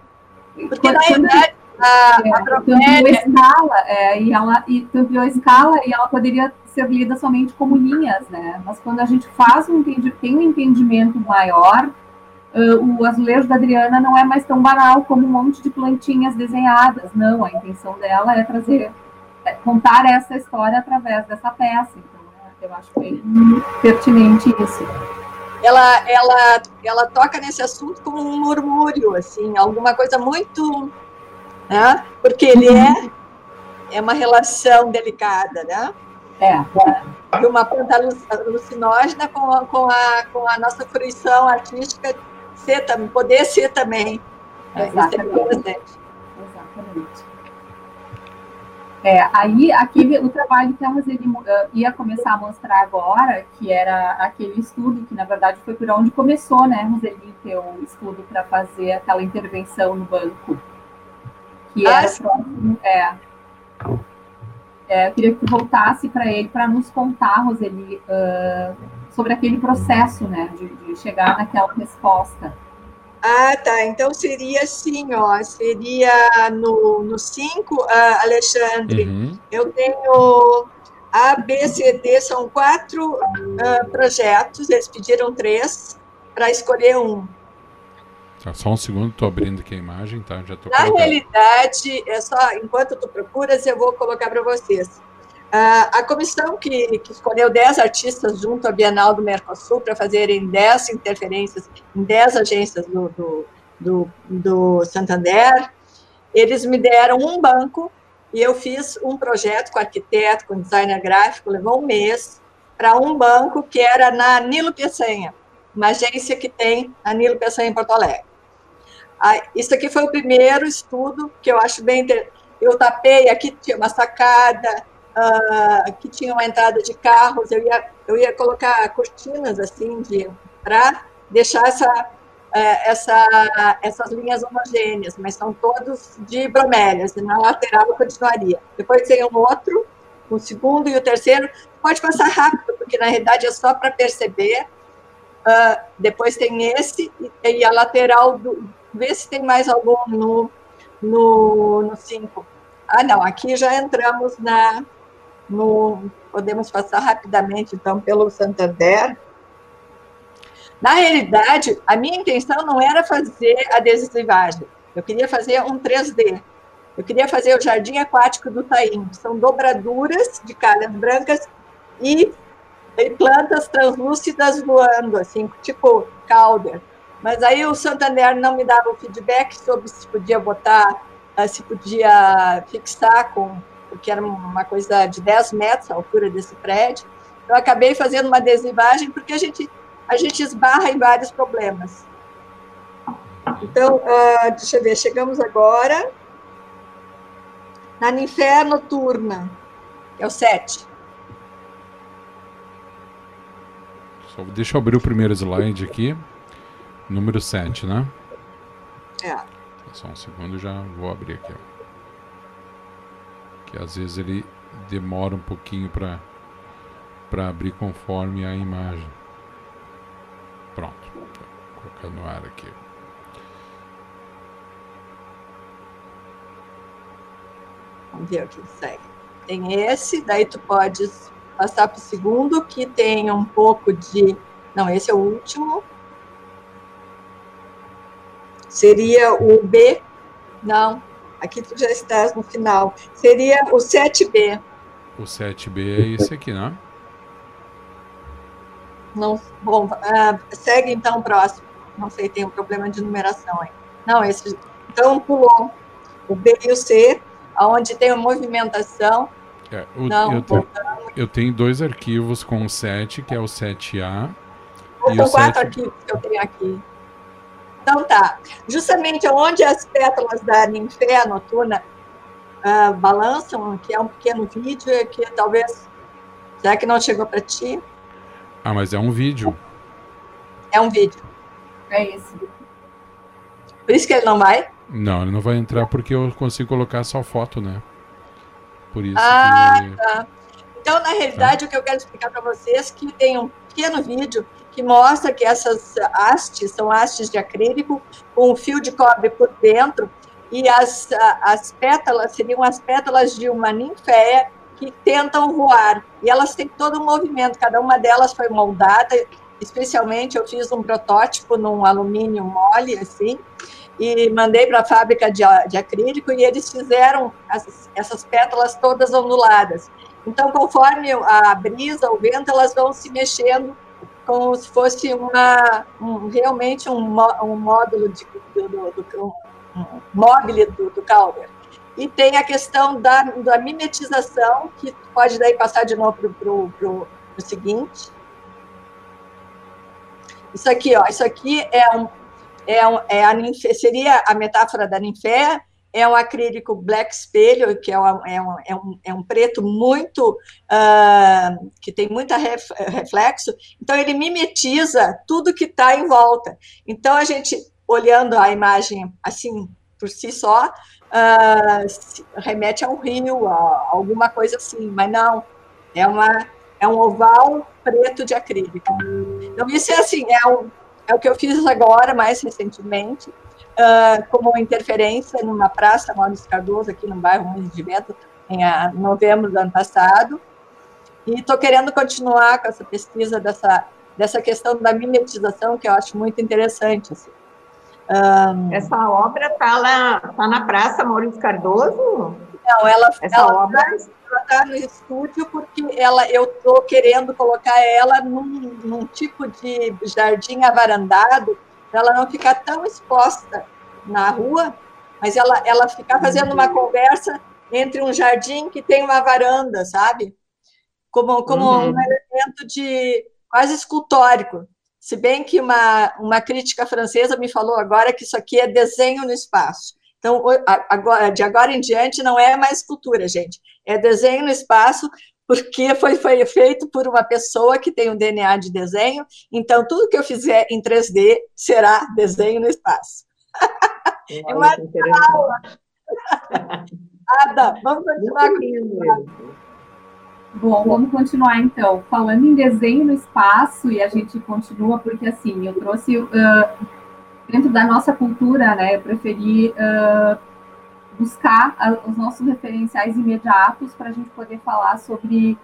Speaker 5: porque na verdade a, é, a
Speaker 6: ampliou escala, é, e ela e ampliou a escala e ela poderia ser lida somente como linhas, né? Mas quando a gente faz um tem um entendimento maior, uh, o azulejo da Adriana não é mais tão banal como um monte de plantinhas desenhadas. Não, a intenção dela é trazer é, contar essa história através dessa peça. Então, né, eu acho bem pertinente isso.
Speaker 5: Ela, ela, ela toca nesse assunto como um murmúrio, assim, alguma coisa muito, né? Porque ele é é uma relação delicada, né?
Speaker 6: É.
Speaker 5: De uma planta alucinógena com a, com a, com a nossa fruição artística ser, poder ser também.
Speaker 6: Exatamente. É Exatamente. É, aí, aquele, o trabalho que a Roseli uh, ia começar a mostrar agora, que era aquele estudo, que na verdade foi por onde começou, né, Roseli, teu estudo para fazer aquela intervenção no banco. Que ah, era próximo, é, é, eu queria que tu voltasse para ele para nos contar, Roseli, uh, sobre aquele processo, né, de, de chegar naquela resposta.
Speaker 5: Ah, tá. Então seria assim, ó. Seria no 5, uh, Alexandre. Uhum. Eu tenho A, B, C, D, são quatro uh, projetos. Eles pediram três para escolher um.
Speaker 2: Tá, só um segundo, estou abrindo aqui a imagem, tá? Já tô
Speaker 5: Na colocando. realidade, é só enquanto tu procuras, eu vou colocar para vocês. Uh, a comissão que, que, escolheu 10 artistas junto à Bienal do Mercosul para fazerem 10 interferências em 10 agências do, do, do, do, Santander, eles me deram um banco e eu fiz um projeto com arquiteto, com designer gráfico, levou um mês, para um banco que era na Nilo Peçanha, uma agência que tem a Nilo Peçanha em Porto Alegre. Ah, isso aqui foi o primeiro estudo que eu acho bem... Eu tapei, aqui tinha uma sacada, uh, que tinha uma entrada de carros, eu ia, eu ia colocar cortinas assim de para deixar essa, é, essa, essas linhas homogêneas, mas são todos de bromélias, e na lateral eu continuaria. Depois tem um outro, o segundo e o terceiro, pode passar rápido, porque na realidade é só para perceber. Uh, depois tem esse, e, a lateral, do, vê se tem mais algum no 5. No, no cinco. ah, não, aqui já entramos na, no, podemos passar rapidamente, então, pelo Santander. Na realidade, a minha intenção não era fazer adesivagem, eu queria fazer um 3D. Eu queria fazer o jardim aquático do Taim, são dobraduras de calhas brancas e, e plantas translúcidas voando, assim, tipo calder. Mas aí o Santander não me dava o feedback sobre se podia botar, eh, se podia fixar com porque era uma coisa de 10 metros a altura desse prédio. Eu acabei fazendo uma adesivagem porque a gente, a gente esbarra em vários problemas. Então, uh, deixa eu ver, chegamos agora na ninféia noturna, que é o 7.
Speaker 2: Só deixa eu abrir o primeiro slide aqui. Número 7, né?
Speaker 5: É.
Speaker 2: Só um segundo, já vou abrir aqui. Ó que às vezes ele demora um pouquinho para para abrir conforme a imagem. Pronto, Vou colocar no ar aqui.
Speaker 5: Vamos ver o que segue. Tem esse, daí tu pode passar para o segundo, que tem um pouco de. Não, esse é o último. Seria o B. Não, Aqui tu já estás no final. Seria o 7B.
Speaker 2: O 7B é esse aqui, né?
Speaker 5: Não, bom, uh, segue então o próximo. Não sei, tem um problema de numeração aí. Não, esse. Então pulou o B e o C, aonde tem a movimentação.
Speaker 2: É, o, não, eu, te, eu, tenho dois arquivos com o 7, que é o 7A.
Speaker 5: São quatro 7... arquivos que eu tenho aqui. Então tá. Justamente onde as pétalas da ninféia noturna uh, balançam, que é um pequeno vídeo, é que talvez. Será que não chegou para ti?
Speaker 2: Ah, mas é um vídeo.
Speaker 5: É um vídeo.
Speaker 6: É isso.
Speaker 5: Por isso que ele não vai?
Speaker 2: Não, ele não vai entrar porque eu consigo colocar só foto, né? Por isso.
Speaker 5: Ah, que... tá. Então, na realidade, tá. o que eu quero explicar para vocês é que tem um pequeno vídeo que mostra que essas hastes são hastes de acrílico com um fio de cobre por dentro e as, as pétalas seriam as pétalas de uma ninféia que tentam voar. E elas têm todo um movimento, cada uma delas foi moldada, especialmente eu fiz um protótipo num alumínio mole, assim, e mandei para a fábrica de, de, acrílico e eles fizeram as, essas pétalas todas onduladas. Então, conforme a brisa, o vento, elas vão se mexendo como se fosse uma, um, realmente um, um módulo de, do, do, do um do, do Calder. E tem a questão da, da mimetização, que pode daí passar de novo para o seguinte. Isso aqui, ó, isso aqui é um, é, um, é a seria a metáfora da ninféia, é um acrílico black espelho, que é, um, é, um, é, um, é um preto muito, uh, que tem muita ref, reflexo, então ele mimetiza tudo que está em volta. Então, a gente, olhando a imagem assim, por si só, uh, remete a um rio, a alguma coisa assim, mas não, é, uma, é um oval preto de acrílico. Então, isso é assim, é, um, é o que eu fiz agora, mais recentemente, uh, como interferência numa praça, Maurício Cardoso, aqui no bairro Moinhos de Vento, em a, novembro do ano passado. E estou querendo continuar com essa pesquisa dessa, dessa questão da mimetização, que eu acho muito interessante. Assim.
Speaker 4: Um, essa obra está lá tá na Praça Maurício Cardoso?
Speaker 5: Não, ela, ela obra está no estúdio porque ela, eu estou querendo colocar ela num, num tipo de jardim avarandado para ela não ficar tão exposta na rua, mas ela, ela ficar fazendo uma conversa entre um jardim que tem uma varanda, sabe? Como, como uhum. um elemento de quase escultórico. Se bem que uma, uma crítica francesa me falou agora que isso aqui é desenho no espaço. Então, agora, de agora em diante, não é mais escultura, gente. é desenho no espaço, porque foi, foi feito por uma pessoa que tem um DNA de desenho, então tudo que eu fizer em 3D será desenho no espaço.
Speaker 4: Olha,
Speaker 5: Ada, vamos continuar com
Speaker 6: Bom, vamos continuar então. Falando em desenho no espaço, e a gente continua, porque assim, eu trouxe, uh, dentro da nossa cultura, né, eu preferi uh, buscar os nossos referenciais imediatos para a gente poder falar sobre.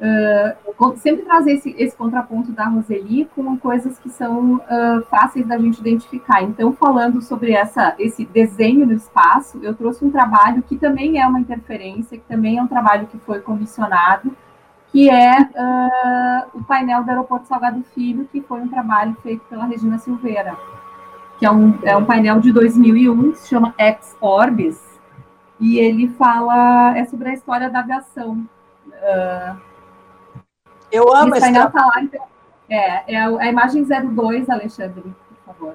Speaker 6: Uh, sempre trazer esse, esse, contraponto da Roseli com coisas que são uh, fáceis da gente identificar. Então, falando sobre essa, esse desenho no espaço, eu trouxe um trabalho que também é uma interferência, que também é um trabalho que foi comissionado, que é uh, o painel do Aeroporto Salgado Filho, que foi um trabalho feito pela Regina Silveira, que é um, é um painel de 2001, que se chama Ex Orbis, e ele fala é sobre a história da aviação. Uh,
Speaker 5: eu amo esse painel tá lá,
Speaker 6: então, é, é a, imagem 02, Alexandre, por favor.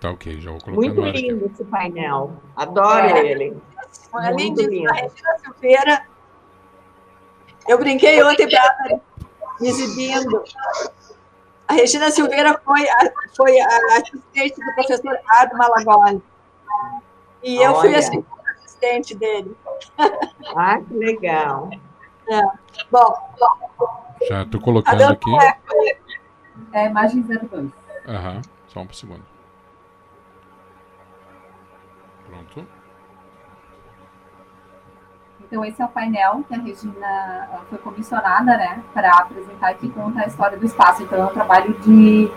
Speaker 2: Tá ok, já vou colocar
Speaker 4: Muito lindo esse painel. Adoro é. ele.
Speaker 5: Além disso, lindo. a Regina Silveira, eu brinquei ontem para exibindo. A Regina Silveira foi a, foi a assistente do professor Ado Malagoli. E eu fui a segunda assistente dele.
Speaker 4: Ah, que legal.
Speaker 5: É. Bom,
Speaker 2: já estou colocando aqui.
Speaker 6: É a imagem 02.
Speaker 2: Aham, só um segundo. Pronto.
Speaker 6: Então, esse é o painel que a Regina foi comissionada, né, para apresentar aqui, conta a história do espaço. Então, é um trabalho de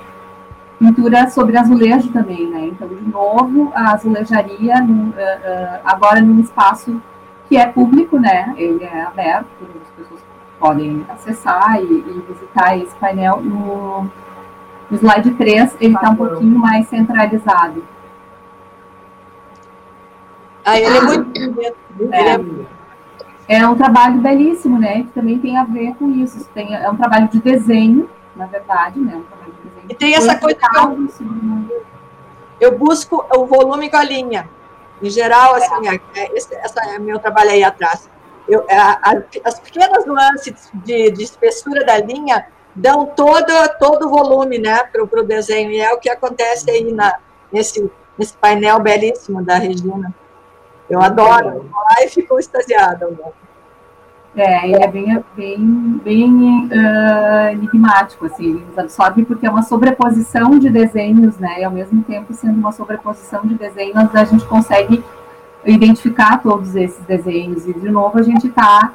Speaker 6: pintura sobre azulejo também, né? Então, de novo, a azulejaria, no, uh, uh, agora num espaço que é público, né? Ele é aberto, as pessoas podem acessar e, e visitar esse painel. No, no slide 3, ele está um pouquinho mais centralizado.
Speaker 5: Ah, ele é muito
Speaker 6: é, é um trabalho belíssimo, né? Que também tem a ver com isso. Tem, é um trabalho de desenho, na verdade, né? Um.
Speaker 5: E tem essa coisa que eu, eu busco o volume com a linha. Em geral, assim, é, é esse essa é meu trabalho aí atrás. Eu, a, a, as pequenas nuances de, de, espessura da linha dão todo, todo o volume né, para o desenho, e é o que acontece aí na, nesse, nesse painel belíssimo da Regina. Eu adoro, lá e fico extasiada.
Speaker 6: É, ele é bem, bem, bem uh, enigmático, assim, ele nos absorve porque é uma sobreposição de desenhos, né, e ao mesmo tempo sendo uma sobreposição de desenhos, a gente consegue identificar todos esses desenhos, e de novo a gente está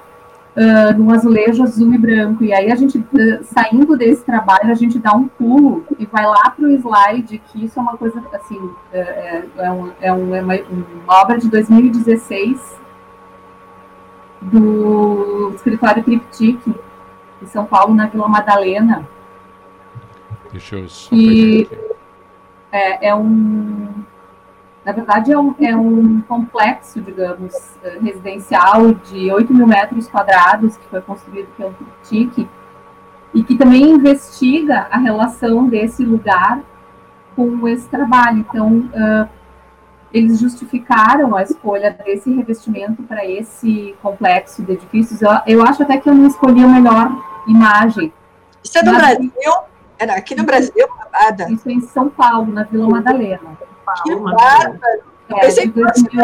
Speaker 6: uh, num azulejo azul e branco, e aí a gente, uh, saindo desse trabalho, a gente dá um pulo e vai lá para o slide, que isso é uma coisa, assim, é, é, um, é, um, é uma, uma obra de 2016, do escritório Triptique, em São Paulo, na Vila Madalena.
Speaker 2: Deixa eu só
Speaker 6: e é, é, um. Na verdade, é um, é um complexo, digamos, eh, residencial de 8 mil metros quadrados, que foi construído pelo Triptique, e que também investiga a relação desse lugar com esse trabalho. Então, uh, eles justificaram a escolha desse revestimento para esse complexo de edifícios. Eu, eu, acho até que eu não escolhi a melhor imagem.
Speaker 5: Isso é do Mas, Brasil? Era aqui no Brasil,
Speaker 6: Ada. Isso é em São Paulo, na Vila Madalena.
Speaker 5: Que bárbaro!
Speaker 6: É, de, 2000,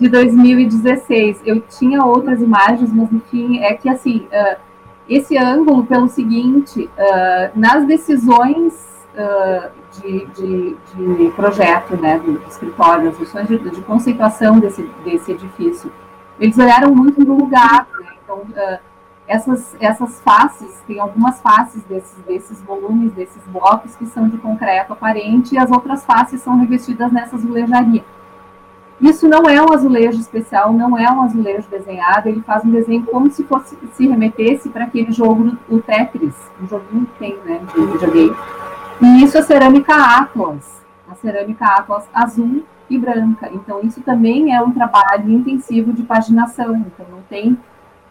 Speaker 6: de 2016. Eu tinha outras imagens, mas enfim, é que assim, uh, esse ângulo, pelo seguinte, uh, nas decisões uh, de, de, de projeto né, do, escritório, as funções de, de, conceituação desse, desse edifício. Eles olharam muito no lugar, né? então uh, essas, essas faces, tem algumas faces desses, desses volumes, desses blocos que são de concreto aparente e as outras faces são revestidas nessa azulejaria. Isso não é um azulejo especial, não é um azulejo desenhado, ele faz um desenho como se fosse se remetesse para aquele jogo, o Tetris, um joguinho que tem, né, de videogame e isso é cerâmica Atlas, a cerâmica Atlas azul e branca. Então, isso também é um trabalho intensivo de paginação. Então, não tem.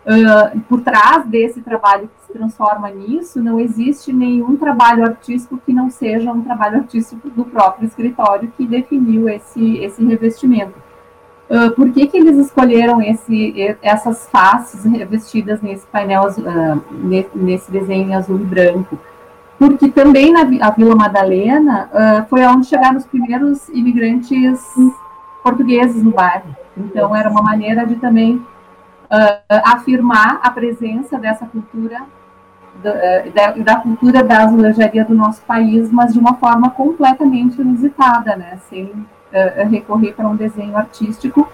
Speaker 6: Uh, por trás desse trabalho que se transforma nisso, não existe nenhum trabalho artístico que não seja um trabalho artístico do próprio escritório que definiu esse, esse revestimento. uh, por que, que eles escolheram esse, essas faces revestidas nesse painel, uh, nesse desenho azul e branco. Porque também na a Vila Madalena uh, foi onde chegaram os primeiros imigrantes portugueses no bairro. Então, era uma maneira de também afirmar a presença dessa cultura da, da, cultura da azulejaria do nosso país, mas de uma forma completamente inusitada, né? Sem uh, recorrer para um desenho artístico.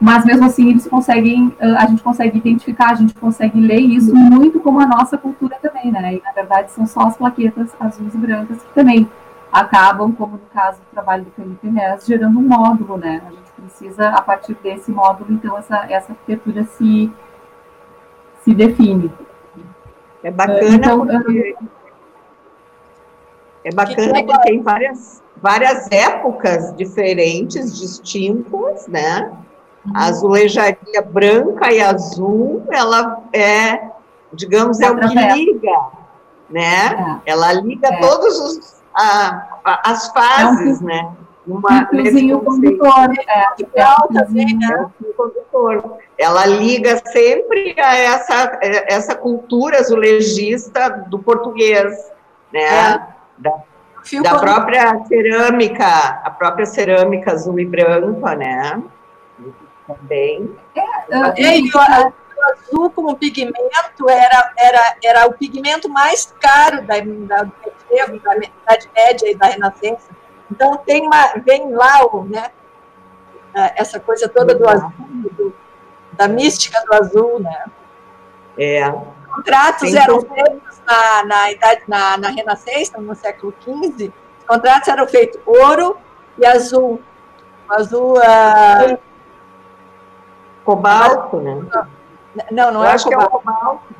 Speaker 6: Mas mesmo assim eles conseguem, a gente consegue identificar, a gente consegue ler isso muito como a nossa cultura também, né? E na verdade são só as plaquetas azuis e brancas que também acabam, como no caso do trabalho do Felipe Ness, gerando um módulo, né? A gente precisa, a partir desse módulo, então, essa, essa arquitetura se, se define.
Speaker 4: É bacana então, porque. É bacana porque tem várias, várias épocas diferentes, distintas, né? A azulejaria branca e azul, ela é, digamos, é o que liga, né? É. Ela liga é. todos os a, a, as fases, é um, né?
Speaker 6: Uma, um fiozinho condutor, é, é,
Speaker 4: é, um condutor ela liga sempre a essa, essa cultura azulejista do português, né? É. Da, da própria cerâmica, a própria cerâmica azul e branca, né? Também.
Speaker 5: É, é, e o, o azul como pigmento era, era, era o pigmento mais caro da, da, da Idade Média e da Renascença. Então tem uma, vem lá o, né, essa coisa toda do azul, do, da mística do azul, né?
Speaker 4: É.
Speaker 5: Contratos eram feitos na, na idade na, na Renascença, no século XV. Os contratos eram feitos ouro e azul. Azul. Uh...
Speaker 4: Cobalto, né?
Speaker 5: Não, não
Speaker 4: Eu
Speaker 5: é
Speaker 4: acho cobalto. Que é cobalto.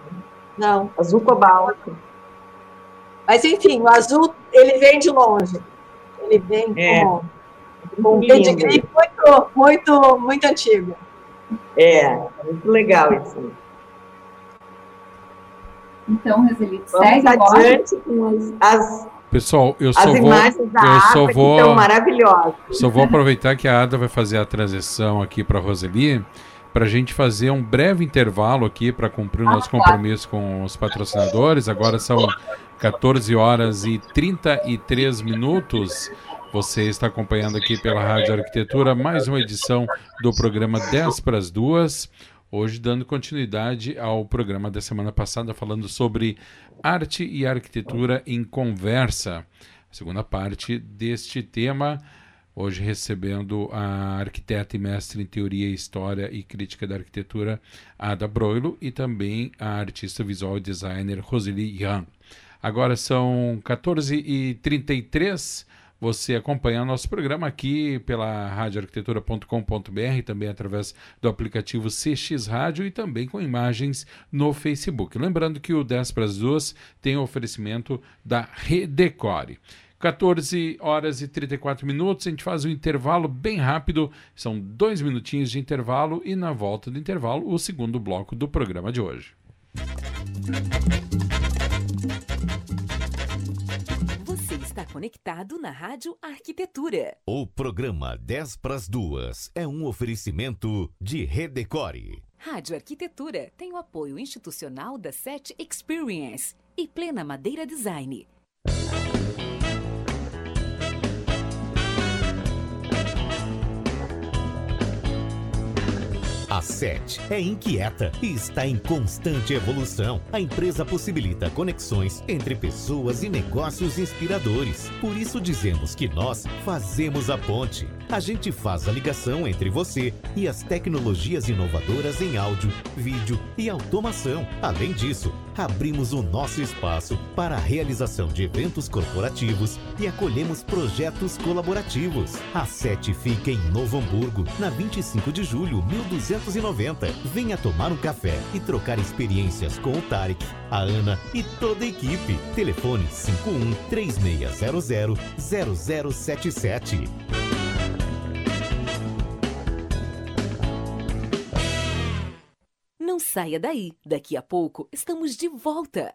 Speaker 5: Não.
Speaker 4: Azul cobalto.
Speaker 5: Mas enfim, o azul ele vem de longe. Ele vem é. com, com um pedigree muito, muito, muito antigo.
Speaker 4: É, muito legal isso.
Speaker 6: Então, Roselito, segue agora. com
Speaker 4: as, as
Speaker 2: Pessoal, eu só vou, eu só vou,
Speaker 4: maravilhosas.
Speaker 2: Só vou aproveitar que a Ada vai fazer a transição aqui para a Roseli, para a gente fazer um breve intervalo aqui para cumprir o nosso ah, compromisso com os patrocinadores. Agora são 14 horas e 33 minutos. Você está acompanhando aqui pela Rádio Arquitetura mais uma edição do programa 10 para as duas. Hoje dando continuidade ao programa da semana passada falando sobre arte e arquitetura em conversa. A segunda parte deste tema, hoje recebendo a arquiteta e mestre em teoria, história e crítica da arquitetura Ada Broilo e também a artista visual e designer Roseli Yan. Agora são 14h33 você acompanhar nosso programa aqui pela radioarquitetura.com.br, também através do aplicativo CX Rádio e também com imagens no Facebook. Lembrando que o 10 para as 2 tem oferecimento da Redecore. 14 horas e 34 minutos, a gente faz um intervalo bem rápido, são dois minutinhos de intervalo e na volta do intervalo o segundo bloco do programa de hoje.
Speaker 1: está conectado na Rádio Arquitetura.
Speaker 7: O programa 10 para as duas é um oferecimento de Redecore.
Speaker 1: Rádio Arquitetura tem o apoio institucional da SET Experience e Plena Madeira Design.
Speaker 7: A SET é inquieta e está em constante evolução. A empresa possibilita conexões entre pessoas e negócios inspiradores. Por isso dizemos que nós fazemos a ponte. A gente faz a ligação entre você e as tecnologias inovadoras em áudio, vídeo e automação. Além disso, abrimos o nosso espaço para a realização de eventos corporativos e acolhemos projetos colaborativos. A SET fica em Novo Hamburgo, na 25 de julho, 1290. Venha tomar um café e trocar experiências com o Tarek, a Ana e toda a equipe. Telefone 51 3600 0077.
Speaker 1: Não saia daí, daqui a pouco estamos de volta.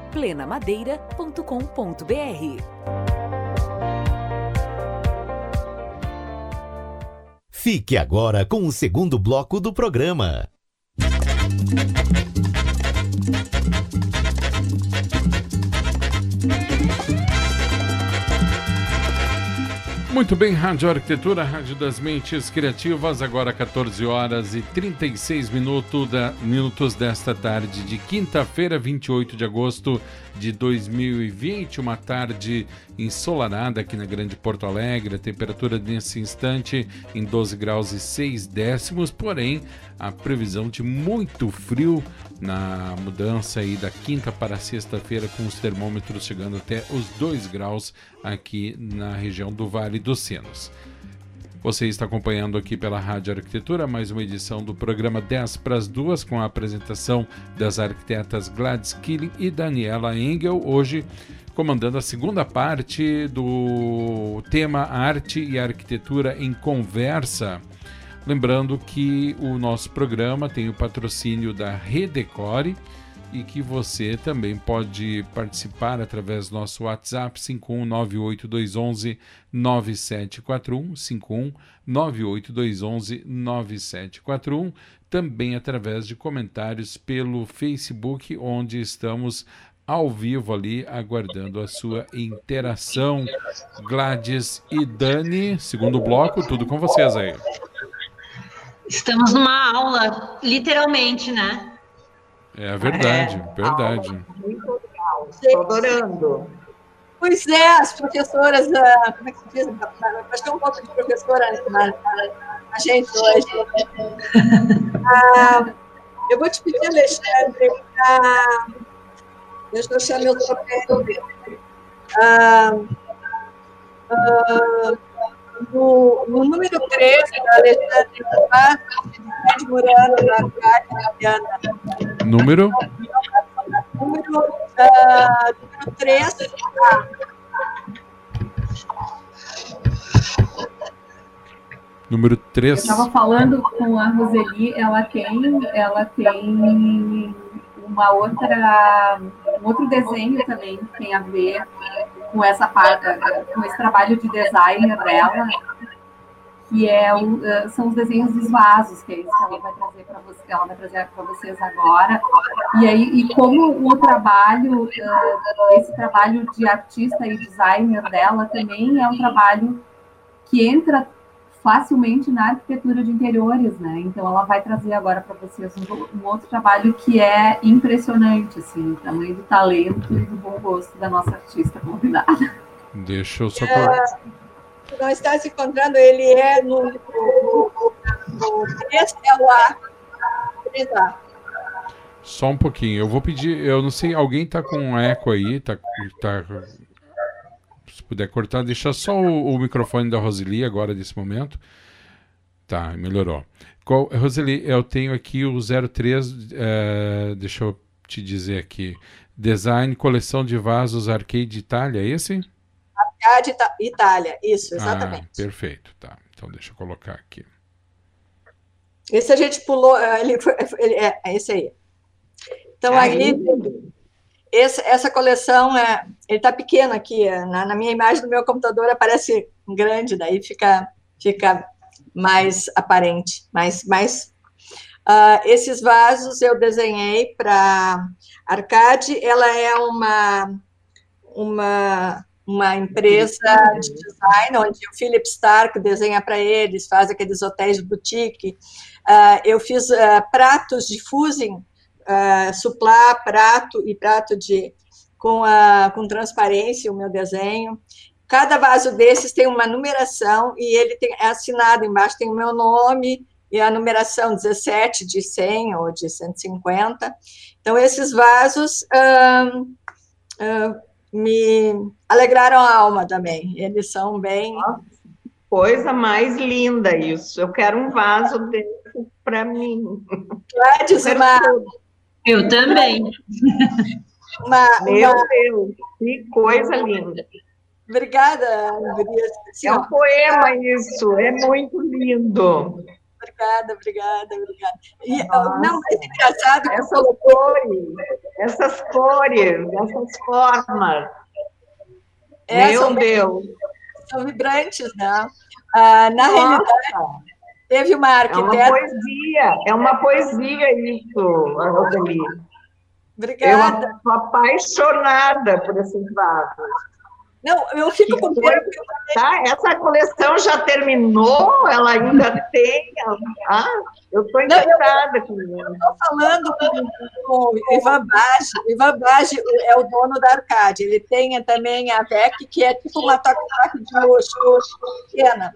Speaker 1: plenamadeira.com.br
Speaker 7: Fique agora com o segundo bloco do programa.
Speaker 2: Muito bem, Rádio Arquitetura, Rádio das Mentes Criativas, agora 14 horas e 36 minutos, da, minutos desta tarde de quinta-feira, 28 de agosto de 2020, uma tarde ensolarada aqui na Grande Porto Alegre, a temperatura nesse instante em 12 graus e 6 décimos, porém a previsão de muito frio na mudança aí da quinta para sexta-feira, com os termômetros chegando até os 2 graus aqui na região do Vale dos Sinos. Você está acompanhando aqui pela Rádio Arquitetura mais uma edição do programa 10 para as duas, com a apresentação das arquitetas Gladys Killing e Daniela Engel, hoje comandando a segunda parte do tema Arte e Arquitetura em Conversa. Lembrando que o nosso programa tem o patrocínio da Redecore e que você também pode participar através do nosso WhatsApp 5198211 9741 5198211 9741 também através de comentários pelo Facebook onde estamos ao vivo ali aguardando a sua interação Gladys e Dani segundo bloco tudo com vocês aí
Speaker 3: Estamos numa aula, literalmente, né?
Speaker 2: É verdade, é, verdade.
Speaker 4: Muito legal. Estou adorando.
Speaker 5: Pois é, as professoras, uh, como é que se diz? Acho que é um pouco de professora na, na, na gente hoje. uh, eu vou te pedir, Alexandre, para. Deixa eu achar meu. Uh, uh, no, no número 13, da Alexandre Murano, da Cátia
Speaker 2: Número?
Speaker 5: Número, número 3.
Speaker 2: Número 3.
Speaker 6: Eu estava falando com a Roseli, ela tem, ela tem uma outra, um outro desenho também que tem a ver com essa parte, com esse trabalho de designer dela, que é o, eh, são os desenhos dos vasos, que é isso que ela vai trazer para você, ela vai trazer para vocês agora. E aí, e como o trabalho, eh, esse trabalho de artista e designer dela também é um trabalho que entra facilmente na arquitetura de interiores, né? Então ela vai trazer agora para vocês um, um, outro trabalho que é impressionante, assim, o tamanho do talento e do bom gosto da nossa artista convidada.
Speaker 2: Deixa eu só
Speaker 5: é, Não está se encontrando, ele é no, no, no, no
Speaker 2: A. Só um pouquinho, eu vou pedir, eu não sei, alguém tá com um eco aí, tá, tá se puder cortar, deixar só o, o, microfone da Roseli agora nesse momento. Tá, melhorou. Qual, Roseli, eu tenho aqui o 03, é, deixa eu te dizer aqui. Design Coleção de Vasos Arcade Itália, é esse?
Speaker 5: Arcade Itália, isso, exatamente.
Speaker 2: Ah, perfeito, tá. Então deixa eu colocar aqui.
Speaker 5: Esse a gente pulou, eh, ele, ele é, é esse aí. Então, aí, esse, essa coleção é, ele está pequeno aqui, é, na, na, minha imagem do meu computador aparece grande, daí fica, fica mais aparente, mais, mais uh, esses vasos eu desenhei para Arcade, ela é uma uma uma empresa de design onde o Philip Stark desenha para eles, faz aqueles hotéis de boutique. Uh, eu fiz uh, pratos de fusing uh, suplar prato e prato de com, a, com transparência, o meu desenho. Cada vaso desses tem uma numeração e ele tem, é assinado embaixo, tem o meu nome e a numeração 17 de 100 ou de 150. Então, esses vasos, uh, me alegraram a alma também. Eles são bem.
Speaker 4: Coisa mais linda isso. Eu quero um vaso desse para mim.
Speaker 5: Gladys, uma...
Speaker 3: Eu também.
Speaker 4: Uma, Meu uma... Deus, que coisa linda.
Speaker 5: Obrigada,
Speaker 4: Assim, é um poema isso, é muito lindo.
Speaker 5: Obrigada, obrigada, obrigada. E, não, mas é engraçado
Speaker 4: essas colocou... cores, essas cores, essas formas. É, Meu
Speaker 5: são
Speaker 4: Deus.
Speaker 5: São vibrantes, né? Ah, na Nossa. realidade, teve uma arquiteta...
Speaker 4: É uma poesia, é uma poesia isso, Rosalie.
Speaker 5: Obrigada.
Speaker 4: Eu sou apaixonada por esses vasos.
Speaker 5: Não, eu fico com pena.
Speaker 4: Tá, essa coleção já terminou? Ela ainda tem? Ah, eu estou encantada com isso.
Speaker 5: Estou falando com, o Ivan Bage. O Ivan Bage é o dono da Arcade. Ele tem também a VEC, que é tipo uma toque de luxo pequena.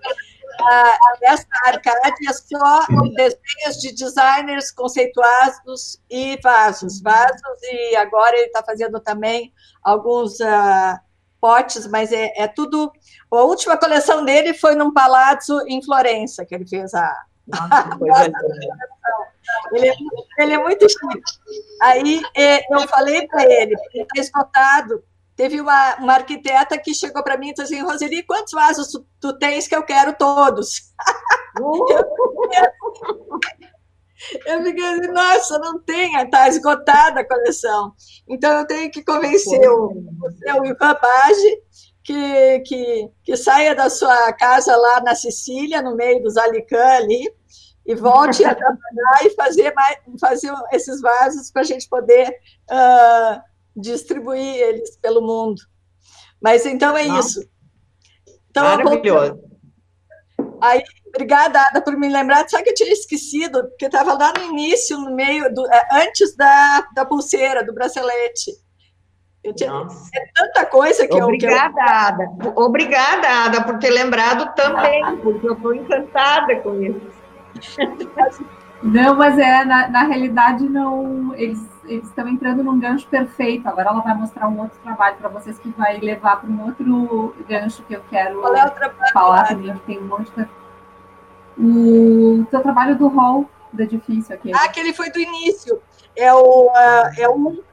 Speaker 5: Ah, essa arcade é só desenhos de designers conceituados e vasos. Vasos, e agora ele está fazendo também alguns. Ah, potes, mas é, é tudo. A última coleção dele foi num palazzo em Florença, que ele fez a. Nossa, ele, é, ele é muito chique. Aí é, eu falei para ele, porque está esgotado. Teve uma, uma arquiteta que chegou para mim e disse assim: Roseli, quantos vasos tu, tu tens que eu quero todos? Uh! Eu fiquei assim, nossa, não tem, está esgotada a coleção. Então eu tenho que convencer o, o Ivan Bage que, que, que saia da sua casa lá na Sicília, no meio dos Alicã ali, e volte a trabalhar e fazer, mais, fazer esses vasos para a gente poder uh, distribuir eles pelo mundo. Mas então é isso.
Speaker 4: Então, Maravilhoso.
Speaker 5: Aí Obrigada, Ada, por me lembrar. Só que eu tinha esquecido, porque estava lá no início, no meio, do, é, antes da, da pulseira, do bracelete. Eu tinha, é tanta coisa que
Speaker 4: Obrigada,
Speaker 5: eu.
Speaker 4: Obrigada, Ada. Obrigada, Ada, por ter lembrado também, porque eu estou encantada com isso.
Speaker 6: Não, mas é, na, na realidade, não. Eles eles estão entrando num gancho perfeito. Agora ela vai mostrar um outro trabalho para vocês que vai levar para um outro gancho que eu quero
Speaker 5: é
Speaker 6: falar também. Tem um monte de o teu trabalho do hall do edifício aqui.
Speaker 5: Ah, aquele foi do início. É o, uh, é o,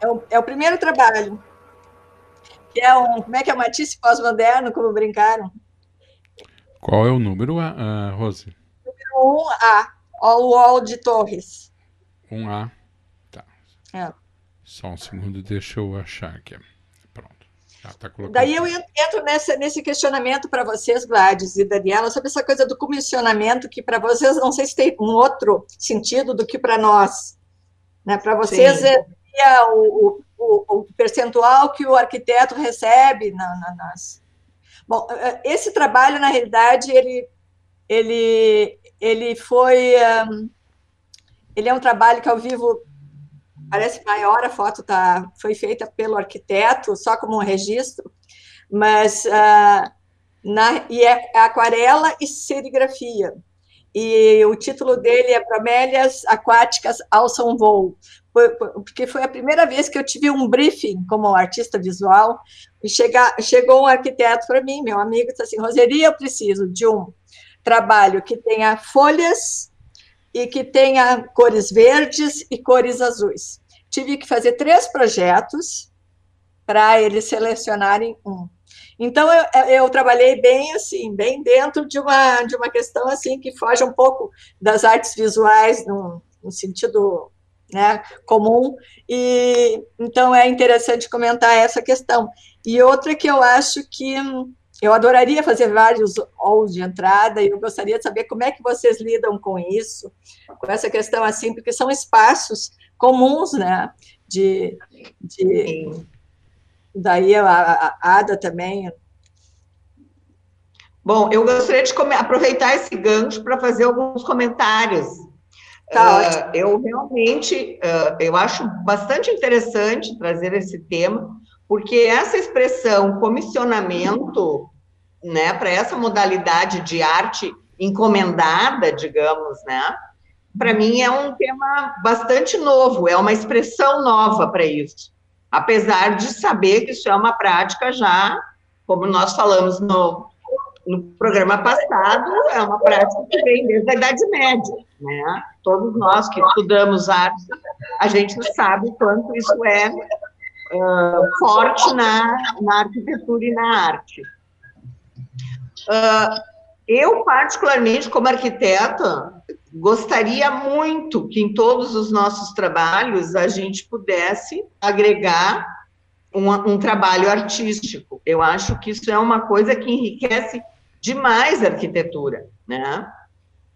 Speaker 5: é o, é o primeiro trabalho. Que é um, como é que é, Matisse pós-moderno, como brincaram.
Speaker 2: Qual é o número, uh, Rose?
Speaker 5: Número 1A, All Wall de Torres.
Speaker 2: 1A, tá.
Speaker 5: É.
Speaker 2: Só um segundo, deixa eu achar aqui.
Speaker 5: Ah, tá Daí eu entro nessa, nesse questionamento para vocês, Gladys e Daniela, sobre essa coisa do comissionamento, que para vocês não sei se tem um outro sentido do que para nós. Né? Para vocês Sim. é o, o, o, percentual que o arquiteto recebe na, na, nas. Bom, é, esse trabalho, na realidade, ele, ele, ele foi. Um, ele é um trabalho que ao vivo parece maior, a foto tá, foi feita pelo arquiteto, só como um registro, mas uh, na, e é aquarela e serigrafia. E o título dele é Bromélias Aquáticas Alçam Voo, porque foi a primeira vez que eu tive um briefing como artista visual, e chega, chegou um arquiteto para mim, meu amigo, disse assim, Roseria, eu preciso de um trabalho que tenha folhas e que tenha cores verdes e cores azuis. Tive que fazer três projetos para eles selecionarem um. Então eu, eu, trabalhei bem assim, bem dentro de uma de uma questão assim que foge um pouco das artes visuais no, no sentido né, comum e então é interessante comentar essa questão. E outra que eu acho que eu adoraria fazer vários halls de entrada e eu gostaria de saber como é que vocês lidam com isso, com essa questão assim, porque são espaços comuns, né? De, de daí a, a Ada também.
Speaker 4: Bom, eu gostaria de aproveitar esse gancho para fazer alguns comentários. Tá, uh, eu realmente, uh, eu acho bastante interessante trazer esse tema, porque essa expressão comissionamento, né, para essa modalidade de arte encomendada, digamos, né, para mim é um tema bastante novo, é uma expressão nova para isso. apesar de saber que isso é uma prática já, como nós falamos no, no programa passado, é uma prática que vem desde a Idade Média, né? Todos nós que estudamos arte, a gente sabe quanto isso é uh, forte na, na arquitetura e na arte. Uh, eu, particularmente, como arquiteta, gostaria muito que em todos os nossos trabalhos a gente pudesse agregar um, um, trabalho artístico. Eu acho que isso é uma coisa que enriquece demais a arquitetura, né?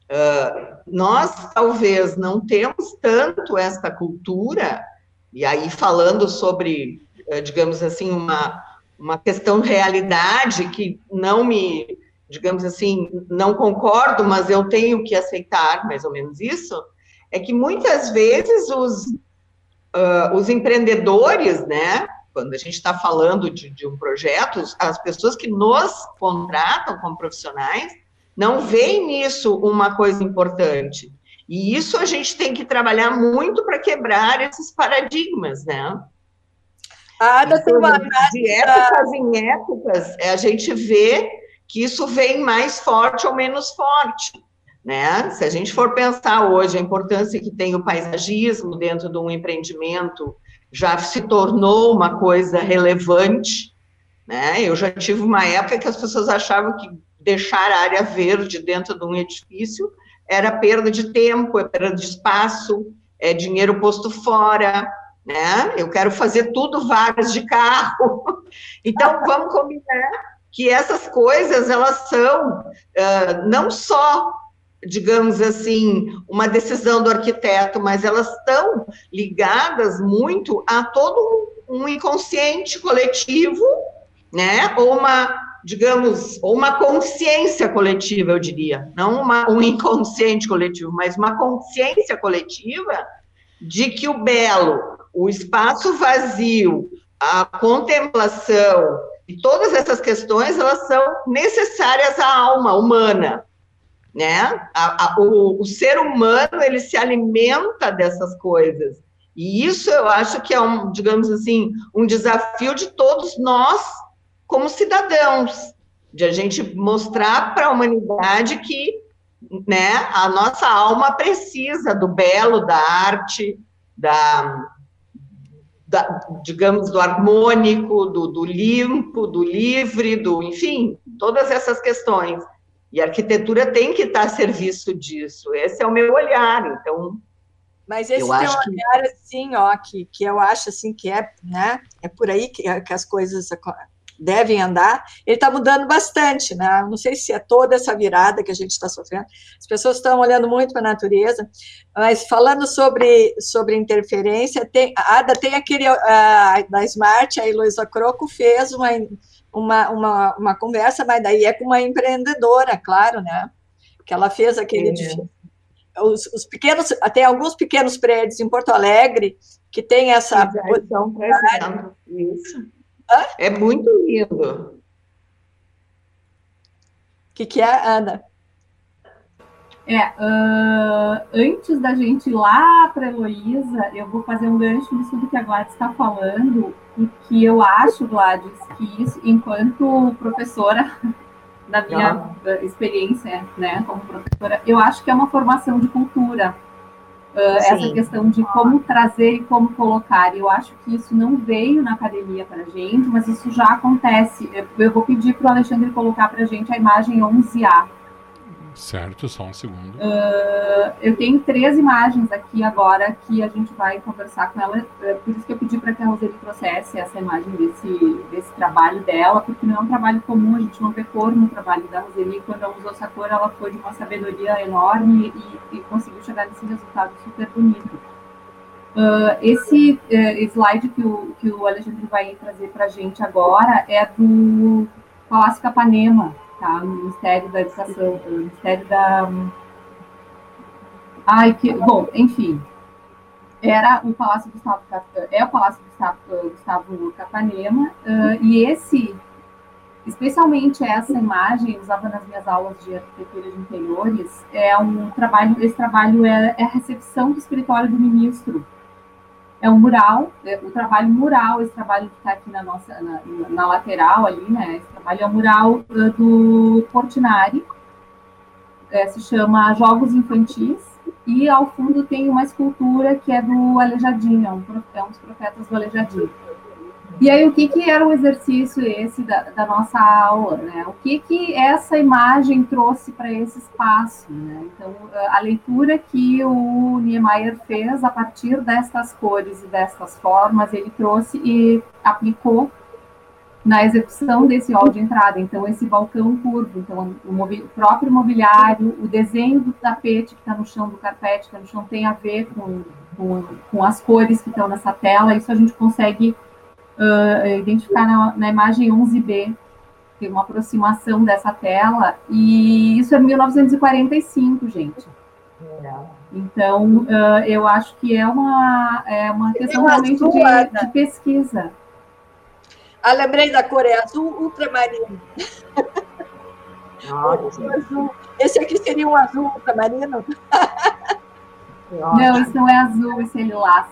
Speaker 4: Uh, nós talvez não temos tanto essa cultura, e aí falando sobre, uh, digamos assim, uma, uma questão de realidade que não me digamos assim, não concordo, mas eu tenho que aceitar mais ou menos isso, é que muitas vezes os, uh, os empreendedores, né, quando a gente está falando de, de um projeto, as pessoas que nos contratam como profissionais não veem nisso uma coisa importante. E isso a gente tem que trabalhar muito para quebrar esses paradigmas, né?
Speaker 5: Ah, doutora,
Speaker 4: de épocas em épocas, a gente vê que isso vem mais forte ou menos forte. Né? Se a gente for pensar hoje a importância que tem o paisagismo dentro de um empreendimento, já se tornou uma coisa relevante. Né? Eu já tive uma época que as pessoas achavam que deixar a área verde dentro de um edifício era perda de tempo, é perda de espaço, é dinheiro posto fora, né? Eu quero fazer tudo vagas de carro. Então, vamos combinar que essas coisas elas são uh, não só digamos assim, uma decisão do arquiteto, mas elas estão ligadas muito a todo um inconsciente coletivo, né? Ou uma, digamos, ou uma consciência coletiva, eu diria, não uma, um inconsciente coletivo, mas uma consciência coletiva de que o belo, o espaço vazio, a contemplação, e todas essas questões, elas são necessárias à alma humana, né? A, a, o, o, ser humano, ele se alimenta dessas coisas. E isso eu acho que é um, digamos assim, um desafio de todos nós como cidadãos, de a gente mostrar para a humanidade que, né, a nossa alma precisa do belo, da arte, da, da, digamos, do harmônico, do, do, limpo, do livre, do, enfim, todas essas questões. E a arquitetura tem que estar a serviço disso. Esse é o meu olhar. Então,
Speaker 5: mas esse eu tem um olhar que... assim, ó, que, que eu acho assim que é, né? É por aí que, que as coisas devem andar, ele está mudando bastante, né? Não sei se é toda essa virada que a gente está sofrendo. As pessoas estão olhando muito para a natureza, mas falando sobre, sobre interferência, tem, a Ada tem aquele a, da Smart, a Heloísa Croco fez uma, uma, uma, uma conversa, mas daí é com uma empreendedora, claro, né? Que ela fez aquele é. os, os, pequenos, tem alguns pequenos prédios em Porto Alegre que tem essa.
Speaker 4: Então, isso. Hã? É muito lindo.
Speaker 5: O que, que é, Ana?
Speaker 6: É, uh, antes da gente ir lá para a Heloísa, eu vou fazer um gancho nisso do que a Gladys está falando, e que eu acho, Gladys, que isso, enquanto professora, da minha ah. experiência né, como professora, eu acho que é uma formação de cultura. Uh, essa questão de como trazer e como colocar. Eu acho que isso não veio na academia para a gente, mas isso já acontece. Eu, vou pedir para o Alexandre colocar para gente a imagem 11A.
Speaker 2: Certo, só um segundo.
Speaker 6: Uh, eu tenho três imagens aqui agora que a gente vai conversar com ela. Uh, por isso que eu pedi para que a Roseli trouxesse essa imagem desse, desse trabalho dela, porque não é um trabalho comum, a gente não vê cor no trabalho da Roseli. Quando ela usou essa cor, ela foi de uma sabedoria enorme e, e conseguiu chegar nesse resultado super bonito. Uh, esse slide que o, que o Alexandre vai trazer para a gente agora é do Palácio Capanema, tá? No Ministério da Educação, no Ministério da. Ai, que. Bom, enfim. Era o Palácio Gustavo, é o Palácio Gustavo, Gustavo Capanema, uh, e esse, especialmente essa imagem, usava nas minhas aulas de arquitetura de interiores, é um trabalho, esse trabalho é, é a recepção do escritório do ministro, é um mural, é, o trabalho mural, esse trabalho que está aqui na nossa, na, na, lateral ali, né? Esse trabalho é o mural uh, do Portinari, é, se chama Jogos Infantis, e ao fundo tem uma escultura que é do Aleijadinho, é um, é um dos profetas do Aleijadinho. E aí, o que, que era o exercício esse da, da nossa aula? Né? O que, que essa imagem trouxe para esse espaço? Né? Então, a leitura que o Niemeyer fez a partir destas cores e destas formas, ele trouxe e aplicou na execução desse hall de entrada. Então, esse balcão curvo, então, o, o próprio mobiliário, o desenho do tapete que está no chão, do carpete que está no chão, tem a ver com, com, com as cores que estão nessa tela. Isso a gente consegue uh, identificar na, na, imagem 11B, tem uma aproximação dessa tela, e isso é 1945, gente. Então, uh, eu acho que é uma, é uma questão realmente de, né? de, pesquisa.
Speaker 5: Ah, lembrei da cor, é azul ultramarino. Esse aqui seria um azul ultramarino?
Speaker 6: Não, isso não é azul, esse é lilás.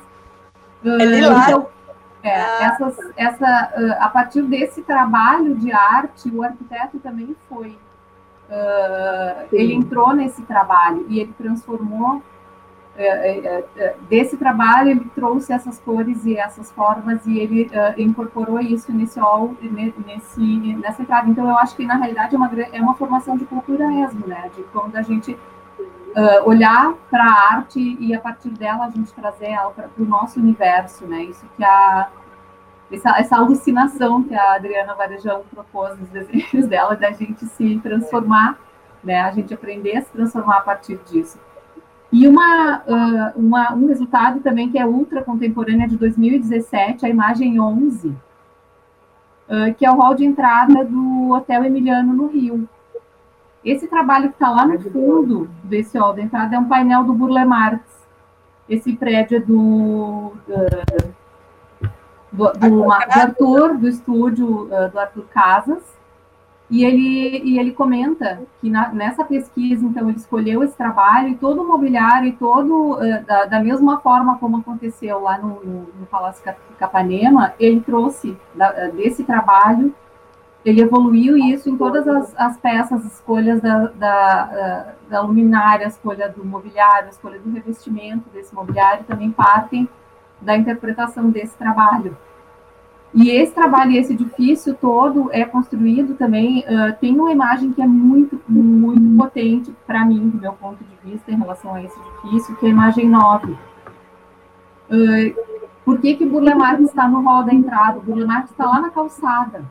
Speaker 5: É lilás. Então,
Speaker 6: é, ah. essas, essa, a partir desse trabalho de arte, o arquiteto também foi. Uh, ele entrou nesse trabalho e ele transformou. Uh, desse trabalho, ele trouxe essas cores e essas formas e ele incorporou isso nesse, nesse, nessa entrada. Então, eu acho que, na realidade, é uma, é uma formação de cultura mesmo, né? De quando a gente uh, olhar para a arte e a partir dela a gente trazer ela para o nosso universo, né? Isso que a essa, essa alucinação que a Adriana Varejão propôs nos desenhos dela, da gente se transformar, né? A gente aprender a se transformar a partir disso. E uma, uh, uma, um resultado também que é ultra contemporânea de 2017, a imagem 11, uh, que é o hall de entrada do Hotel Emiliano no Rio. Esse trabalho que está lá no fundo desse hall de entrada é um painel do Burle Marx. Esse prédio é do, uh, do, do, do Arthur, do estúdio uh, do Arthur Casas, e ele, e ele comenta que na, nessa pesquisa, então, ele escolheu esse trabalho e todo o mobiliário e todo, uh, da, da, mesma forma como aconteceu lá no, no, no Palácio Capanema, ele trouxe da, desse trabalho ele evoluiu isso em todas as, as peças, escolhas da, da, da, luminária, escolha do mobiliário, escolha do revestimento desse mobiliário também partem da interpretação desse trabalho. E esse trabalho, esse edifício todo é construído também, uh, tem uma imagem que é muito, muito potente para mim, do meu ponto de vista, em relação a esse edifício, que é a imagem 9. Uh, por que que Burle Marx está no hall da entrada? O Burle Marx está lá na calçada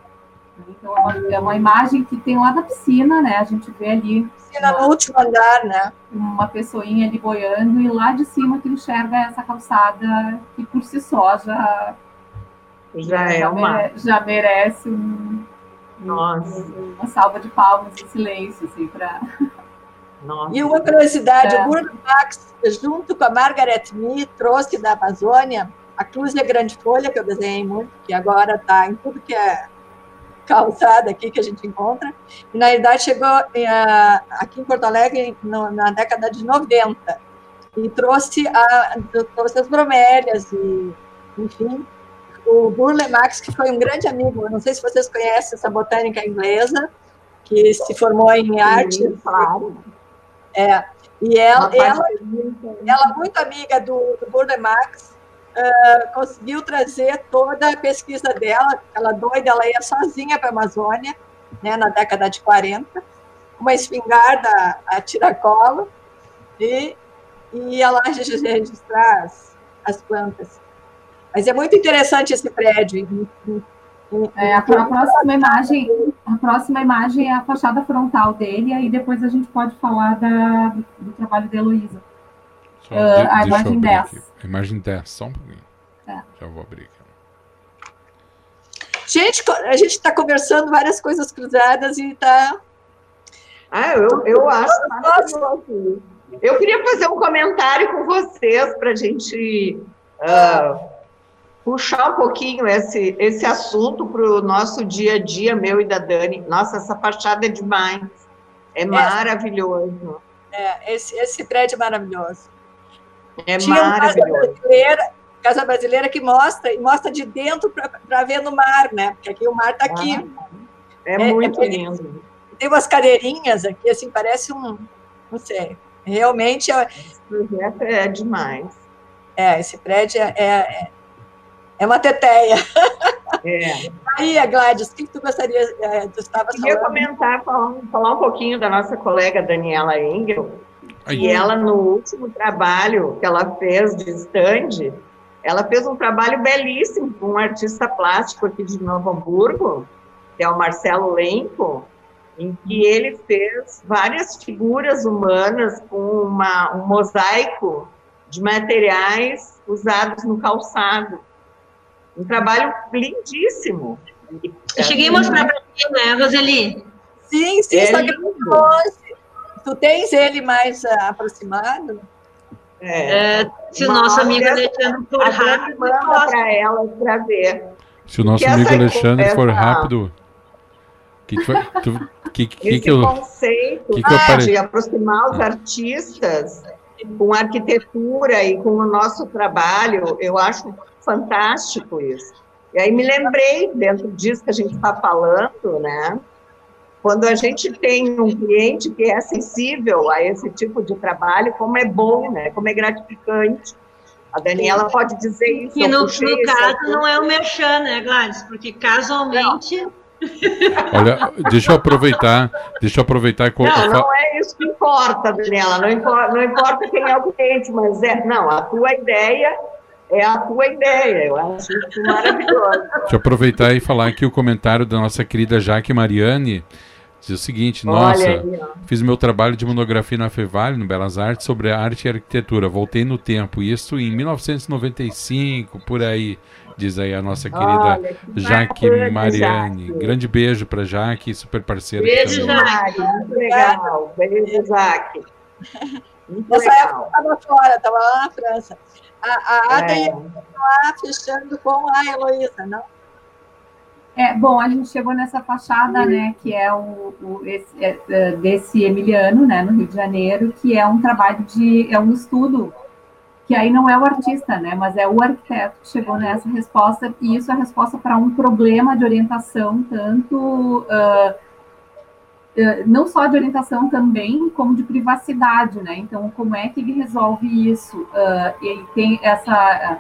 Speaker 6: então, é uma, é uma, imagem que tem lá da piscina, né? A gente vê ali.
Speaker 5: Piscina no último andar, né?
Speaker 6: Uma pessoinha ali boiando, e lá de cima que enxerga essa calçada que por si só já.
Speaker 4: Já, já é uma.
Speaker 6: Mere, já merece um,
Speaker 4: Nossa.
Speaker 6: uma salva de palmas em silêncio, assim, para.
Speaker 5: E uma curiosidade, é. o Bruno Max, junto com a Margaret Mee, trouxe da Amazônia a Cruz de Grande Folha, que eu desenhei muito, que agora está em tudo que é calçada aqui que a gente encontra. E, na verdade, chegou uh, aqui em Porto Alegre no, na década de 90 e trouxe, a, trouxe as bromélias e, enfim, o Burle Marx, que foi um grande amigo, não sei se vocês conhecem essa botânica inglesa, que se formou em arte.
Speaker 4: Claro.
Speaker 5: É, e ela, ela, ela, muito amiga do, do Burle Marx, uh, conseguiu trazer toda a pesquisa dela, ela doida, ela ia sozinha para a Amazônia, né, na década de 40, uma espingarda a tiracolo, e, e ia lá registrar as, as plantas. Mas é muito interessante esse prédio.
Speaker 6: É, a, próxima imagem, a próxima imagem é a fachada frontal dele, e aí depois a gente pode falar da, do trabalho da Heloísa.
Speaker 2: Só, uh, a imagem 10. Aqui. Imagem 10, só um pouquinho. É. Já vou abrir aqui.
Speaker 5: Gente, a gente está conversando várias coisas cruzadas e está.
Speaker 4: Ah, eu, eu acho maravilhoso. Eu queria fazer um comentário com vocês para a gente uh, puxar um pouquinho esse, esse assunto para o nosso dia a dia, meu e da Dani. Nossa, essa fachada é demais. É, é. maravilhoso.
Speaker 5: É, esse, esse prédio é maravilhoso.
Speaker 4: É Tinha maravilhoso.
Speaker 5: Casa Brasileira que mostra, e mostra de dentro para ver no mar, né? Porque aqui o mar está aqui.
Speaker 4: Ah, é, é, muito é lindo.
Speaker 5: Tem umas cadeirinhas aqui, assim, parece um, não sei, realmente... É,
Speaker 4: esse projeto é demais.
Speaker 5: É, esse prédio é, é, é uma teteia. É. Aí, Gladys, o que tu gostaria, é, tu estava
Speaker 4: Eu queria comentar, falar, falar um pouquinho da nossa colega Daniela Engel, e ela, no último trabalho que ela fez de stand, ela fez um trabalho belíssimo com um artista plástico aqui de Novo Hamburgo, que é o Marcelo Lenco, em que ele fez várias figuras humanas com uma, um mosaico de materiais usados no calçado. Um trabalho lindíssimo.
Speaker 3: Eu cheguei a mostrar para ti, né, Roseli?
Speaker 5: Sim, sim, é só que Tu tens ele mais uh, aproximado?
Speaker 3: É, é, se o nosso amigo Alexandre for rápido,
Speaker 4: manda para ela para ver.
Speaker 2: Se o nosso amigo Alexandre for rápido, que que, tu, que, que,
Speaker 4: Esse
Speaker 2: que eu,
Speaker 4: conceito que que eu de aproximar os artistas com arquitetura e com o nosso trabalho, eu acho fantástico isso. E aí me lembrei, dentro disso que a gente está falando, né? Quando a gente tem um cliente que é sensível a esse tipo de trabalho, como é bom, né? Como é gratificante. A Daniela pode dizer isso.
Speaker 3: E no, no caso não é o merchan, né, Gladys? Porque casualmente. Não.
Speaker 2: Olha, deixa eu aproveitar, deixa eu aproveitar.
Speaker 4: Não, não é isso que importa, Daniela. Não importa, não importa quem é o cliente, mas é, não, a tua ideia é a tua ideia. Eu acho isso maravilhoso.
Speaker 2: Deixa eu aproveitar e falar aqui o comentário da nossa querida Jaque Mariani. Diz o seguinte, nossa, aí, fiz meu trabalho de monografia na Fevale, no Belas Artes, sobre arte e arquitetura. Voltei no tempo, isso em 1995, por aí, diz aí a nossa querida Olha, que Jaque Mariani. Jaque. Grande beijo para Jaque, super parceira.
Speaker 4: Beijo, Jaque, muito legal. Beijo, Jaque.
Speaker 5: Muito Nessa legal. época estava fora, estava lá na França. A, a Ada é. ia lá fechando com a Heloísa, não?
Speaker 6: É, bom, a gente chegou nessa fachada, né, que é o, o esse, é, é, desse Emiliano, né, no Rio de Janeiro, que é um trabalho de, é um estudo, que aí não é o artista, né, mas é o arquiteto que chegou nessa resposta, e isso é a resposta para um problema de orientação, tanto, uh, uh, não só de orientação também, como de privacidade, né, então como é que ele resolve isso? Uh, ele tem essa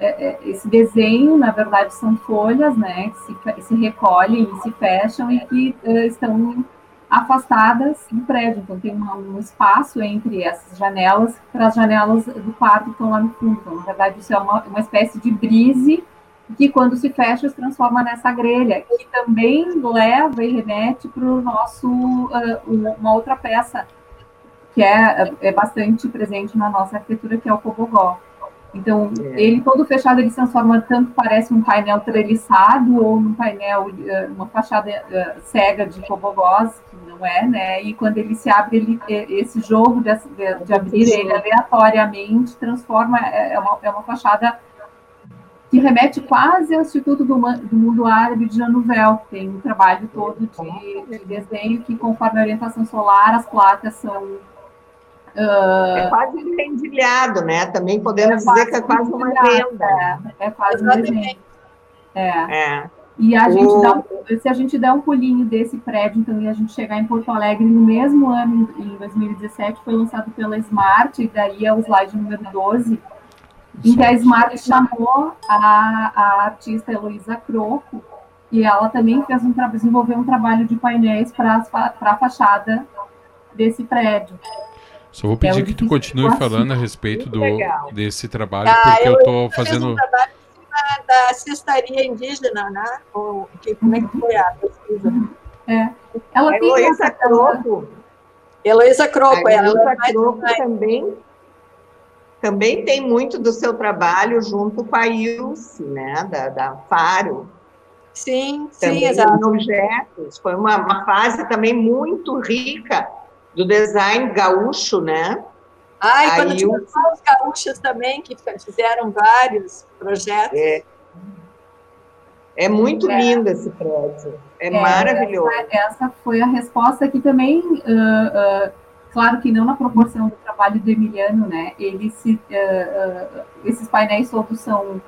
Speaker 6: é, é, esse desenho, na verdade, são folhas, né, que se, se recolhem e se fecham e que uh, estão afastadas do prédio. Então, tem uma, um espaço entre essas janelas para as janelas do quarto que estão lá no fundo. Então, na verdade, isso é uma, uma espécie de brise que, quando se fecha, se transforma nessa grelha, que também leva e remete para o nosso, uh, uma outra peça que é, é bastante presente na nossa arquitetura, que é o cobogó. Então, é. ele todo fechado, ele se transforma tanto parece um painel treliçado ou um painel, eh, uma fachada eh, cega de tobogós, que não é, né? E quando ele se abre, ele, eh, esse jogo de, de, de abrir ele aleatoriamente transforma, é, é uma, é uma fachada que remete quase ao Instituto do, do Mundo Árabe de Januvel, que tem um trabalho todo de, de desenho que, conforme a orientação solar, as placas são
Speaker 4: Uh, é quase rendilhado, né? Também podemos é dizer que é quase uma venda.
Speaker 6: É, é quase uma venda. É. é. E a gente o... dá, se a gente der um pulinho desse prédio, então, e a gente chegar em Porto Alegre no mesmo ano, em 2017, foi lançado pela Smart, e daí é o slide número 12, em que a Smart chamou a, a artista Heloísa Croco, e ela também fez um, desenvolveu um trabalho de painéis para a fachada desse prédio.
Speaker 2: Só vou pedir é que tu continue falando a respeito do, desse trabalho, ah, porque eu estou fazendo. Um trabalho
Speaker 5: da cestaria indígena, né? Ou, que, como é que foi a pesquisa? É.
Speaker 4: Ela tem Heloísa Croco.
Speaker 5: Heloísa Croco,
Speaker 4: ela Heloísa Croco também, também tem muito do seu trabalho junto com a Ilse, né? Da, da Faro.
Speaker 5: Sim,
Speaker 4: também
Speaker 5: sim, exato.
Speaker 4: objetos. Foi uma, uma fase também muito rica do design gaúcho, né?
Speaker 5: Ah, e quando tinha os gaúchos também, que fizeram vários projetos.
Speaker 4: É, é muito é. lindo esse prédio, é, é maravilhoso.
Speaker 6: Essa, essa, foi a resposta que também uh, uh, Claro que não na proporção do trabalho do Emiliano, né? Ele se, uh, esses painéis todos são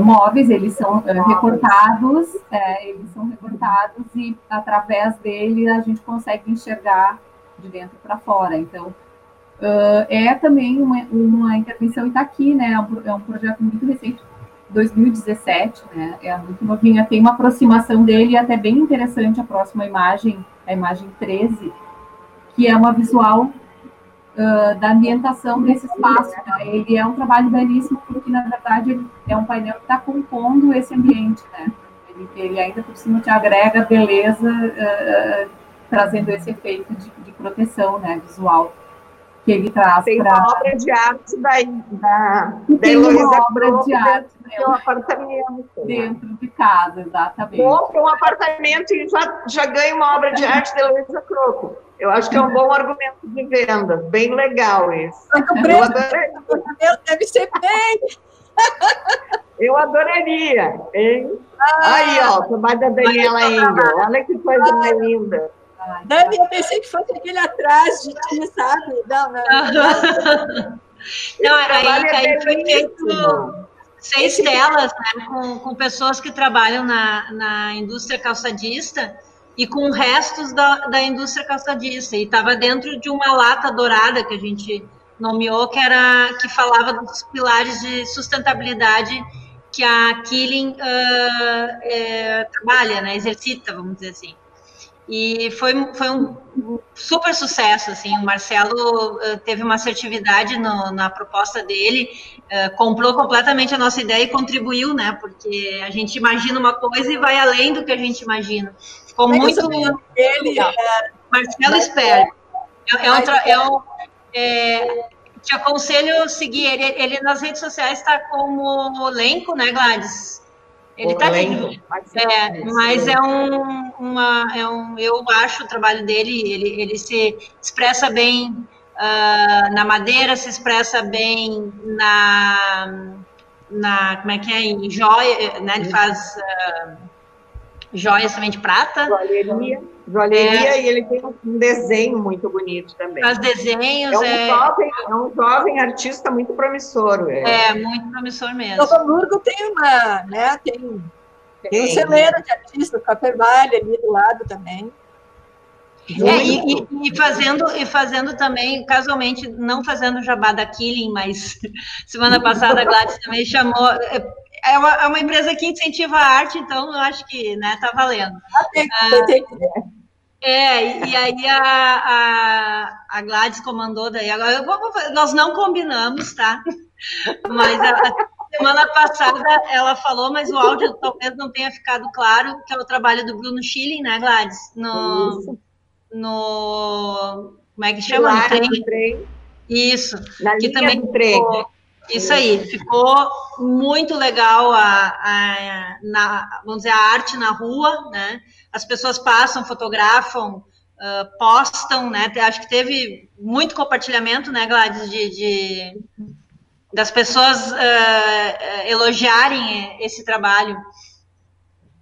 Speaker 6: móveis, eles são recortados, é, eles são recortados e através dele a gente consegue enxergar de dentro para fora. Então, é também uma, uma intervenção e está aqui, né? É um, é um projeto muito recente 2017, né? É muito novinha, tem uma aproximação dele até bem interessante a próxima imagem, a imagem 13, que é uma visual uh, da ambientação desse espaço. Né? Ele é um trabalho belíssimo, porque, na verdade, é um painel que está compondo esse ambiente, né? Ele, ele, ainda por cima te agrega beleza, uh, trazendo esse efeito de, de, proteção né, visual que ele traz.
Speaker 4: Tem pra... uma obra de arte da, da,
Speaker 6: da Heloísa obra de arte
Speaker 4: dentro um apartamento.
Speaker 6: Dentro de casa, exatamente.
Speaker 4: Compra um apartamento e já, já ganha uma obra de arte da Heloísa Croco. Eu acho que é um bom argumento de venda, bem legal isso.
Speaker 5: Eu adoraria. Deve ser bem.
Speaker 4: Eu adoraria, hein? Ah, Aí, ó, o trabalho da Daniela ainda. Olha que coisa ah, mais linda.
Speaker 5: Dani, eu pensei que fosse aquele atrás de ti, sabe? Não, não.
Speaker 3: Não, aí, aí foi feito seis telas né, com, com pessoas que trabalham na, na indústria calçadista e com restos da, da indústria calçadista. E estava dentro de uma lata dourada que a gente nomeou, que era que falava dos pilares de sustentabilidade que a Killing uh, é, trabalha, né, exercita, vamos dizer assim. E foi, foi um super sucesso, assim, o Marcelo uh, teve uma assertividade no, na proposta dele, uh, comprou completamente a nossa ideia e contribuiu, né, porque a gente imagina uma coisa e vai além do que a gente imagina. Ficou é muito... Ele, é... Marcelo Espera. É, é, um, é um, é, te aconselho seguir ele, ele nas redes sociais está como elenco, né, Gladys? Ele está vivo. É, mas é um, uma, é um. Eu acho o trabalho dele, ele, ele se expressa bem uh, na madeira, se expressa bem na. na como é que é? Em joia, né? Ele faz. Uh, joias também de prata.
Speaker 4: Joalheria. Joalheria é. e ele tem um desenho muito bonito também.
Speaker 3: Faz desenhos.
Speaker 4: É um, é... Jovem, é um jovem artista muito promissor.
Speaker 3: É, é muito promissor mesmo.
Speaker 5: Novo Hamburgo tem uma, né, tem, tem um celeiro de artistas, Café Vale ali do lado também.
Speaker 3: É, e, e, fazendo, e fazendo também, casualmente, não fazendo jabá da Killing, mas semana passada a Gladys também chamou, é uma, é uma empresa que incentiva a arte, então eu acho que né, tá valendo. Ah, é, e aí a, a, a Gladys comandou daí. Agora, vou, nós não combinamos, tá? Mas a, a, semana passada ela falou, mas o áudio talvez não tenha ficado claro, que é o trabalho do Bruno Schilling, né, Gladys? No, Isso. no como é que chama?
Speaker 4: No trem. trem.
Speaker 3: Isso.
Speaker 4: Na que também. Ficou,
Speaker 3: isso aí, ficou muito legal a, a, na, vamos dizer, a arte na rua, né? As pessoas passam, fotografam, uh, postam, né? Acho que teve muito compartilhamento, né, Gladys, de, de das pessoas uh, elogiarem esse trabalho.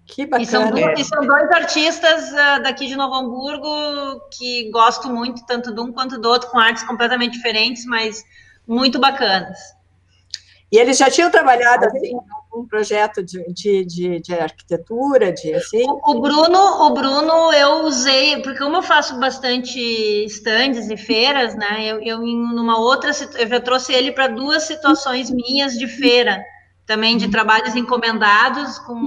Speaker 5: Que bacana.
Speaker 3: E são, e são dois artistas uh, daqui de Novo Hamburgo que gosto muito, tanto de um quanto do outro, com artes completamente diferentes, mas muito bacanas.
Speaker 5: E eles já tinham trabalhado assim um projeto de, de, de, de, arquitetura, de assim.
Speaker 3: O Bruno, o Bruno, eu usei, porque como eu faço bastante estandes e feiras, né? Eu, eu numa outra, eu já trouxe ele para duas situações minhas de feira, também de trabalhos encomendados com,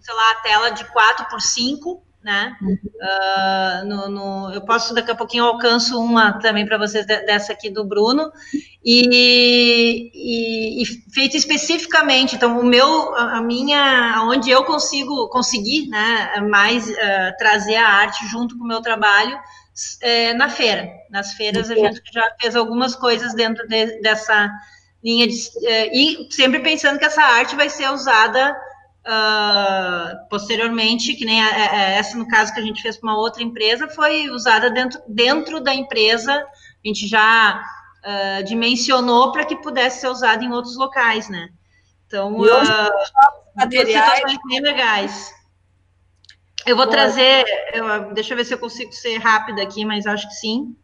Speaker 3: sei lá, tela de 4 por 5 né? Uh, no, no, eu posso daqui a pouquinho alcanço uma também para vocês dessa aqui do Bruno e, e, e, feito especificamente. Então o meu, a minha, onde eu consigo conseguir, né, mais uh, trazer a arte junto com o meu trabalho é, na feira. Nas feiras a gente já fez algumas coisas dentro de, dessa linha de, uh, e sempre pensando que essa arte vai ser usada Uh, posteriormente, que nem a, a, essa no caso que a gente fez para uma outra empresa, foi usada dentro, dentro da empresa, a gente já uh, dimensionou para que pudesse ser usada em outros locais, né? Então, uh, materiais bem legais. Eu vou trazer, eu, deixa eu ver se eu consigo ser rápida aqui, mas acho que sim.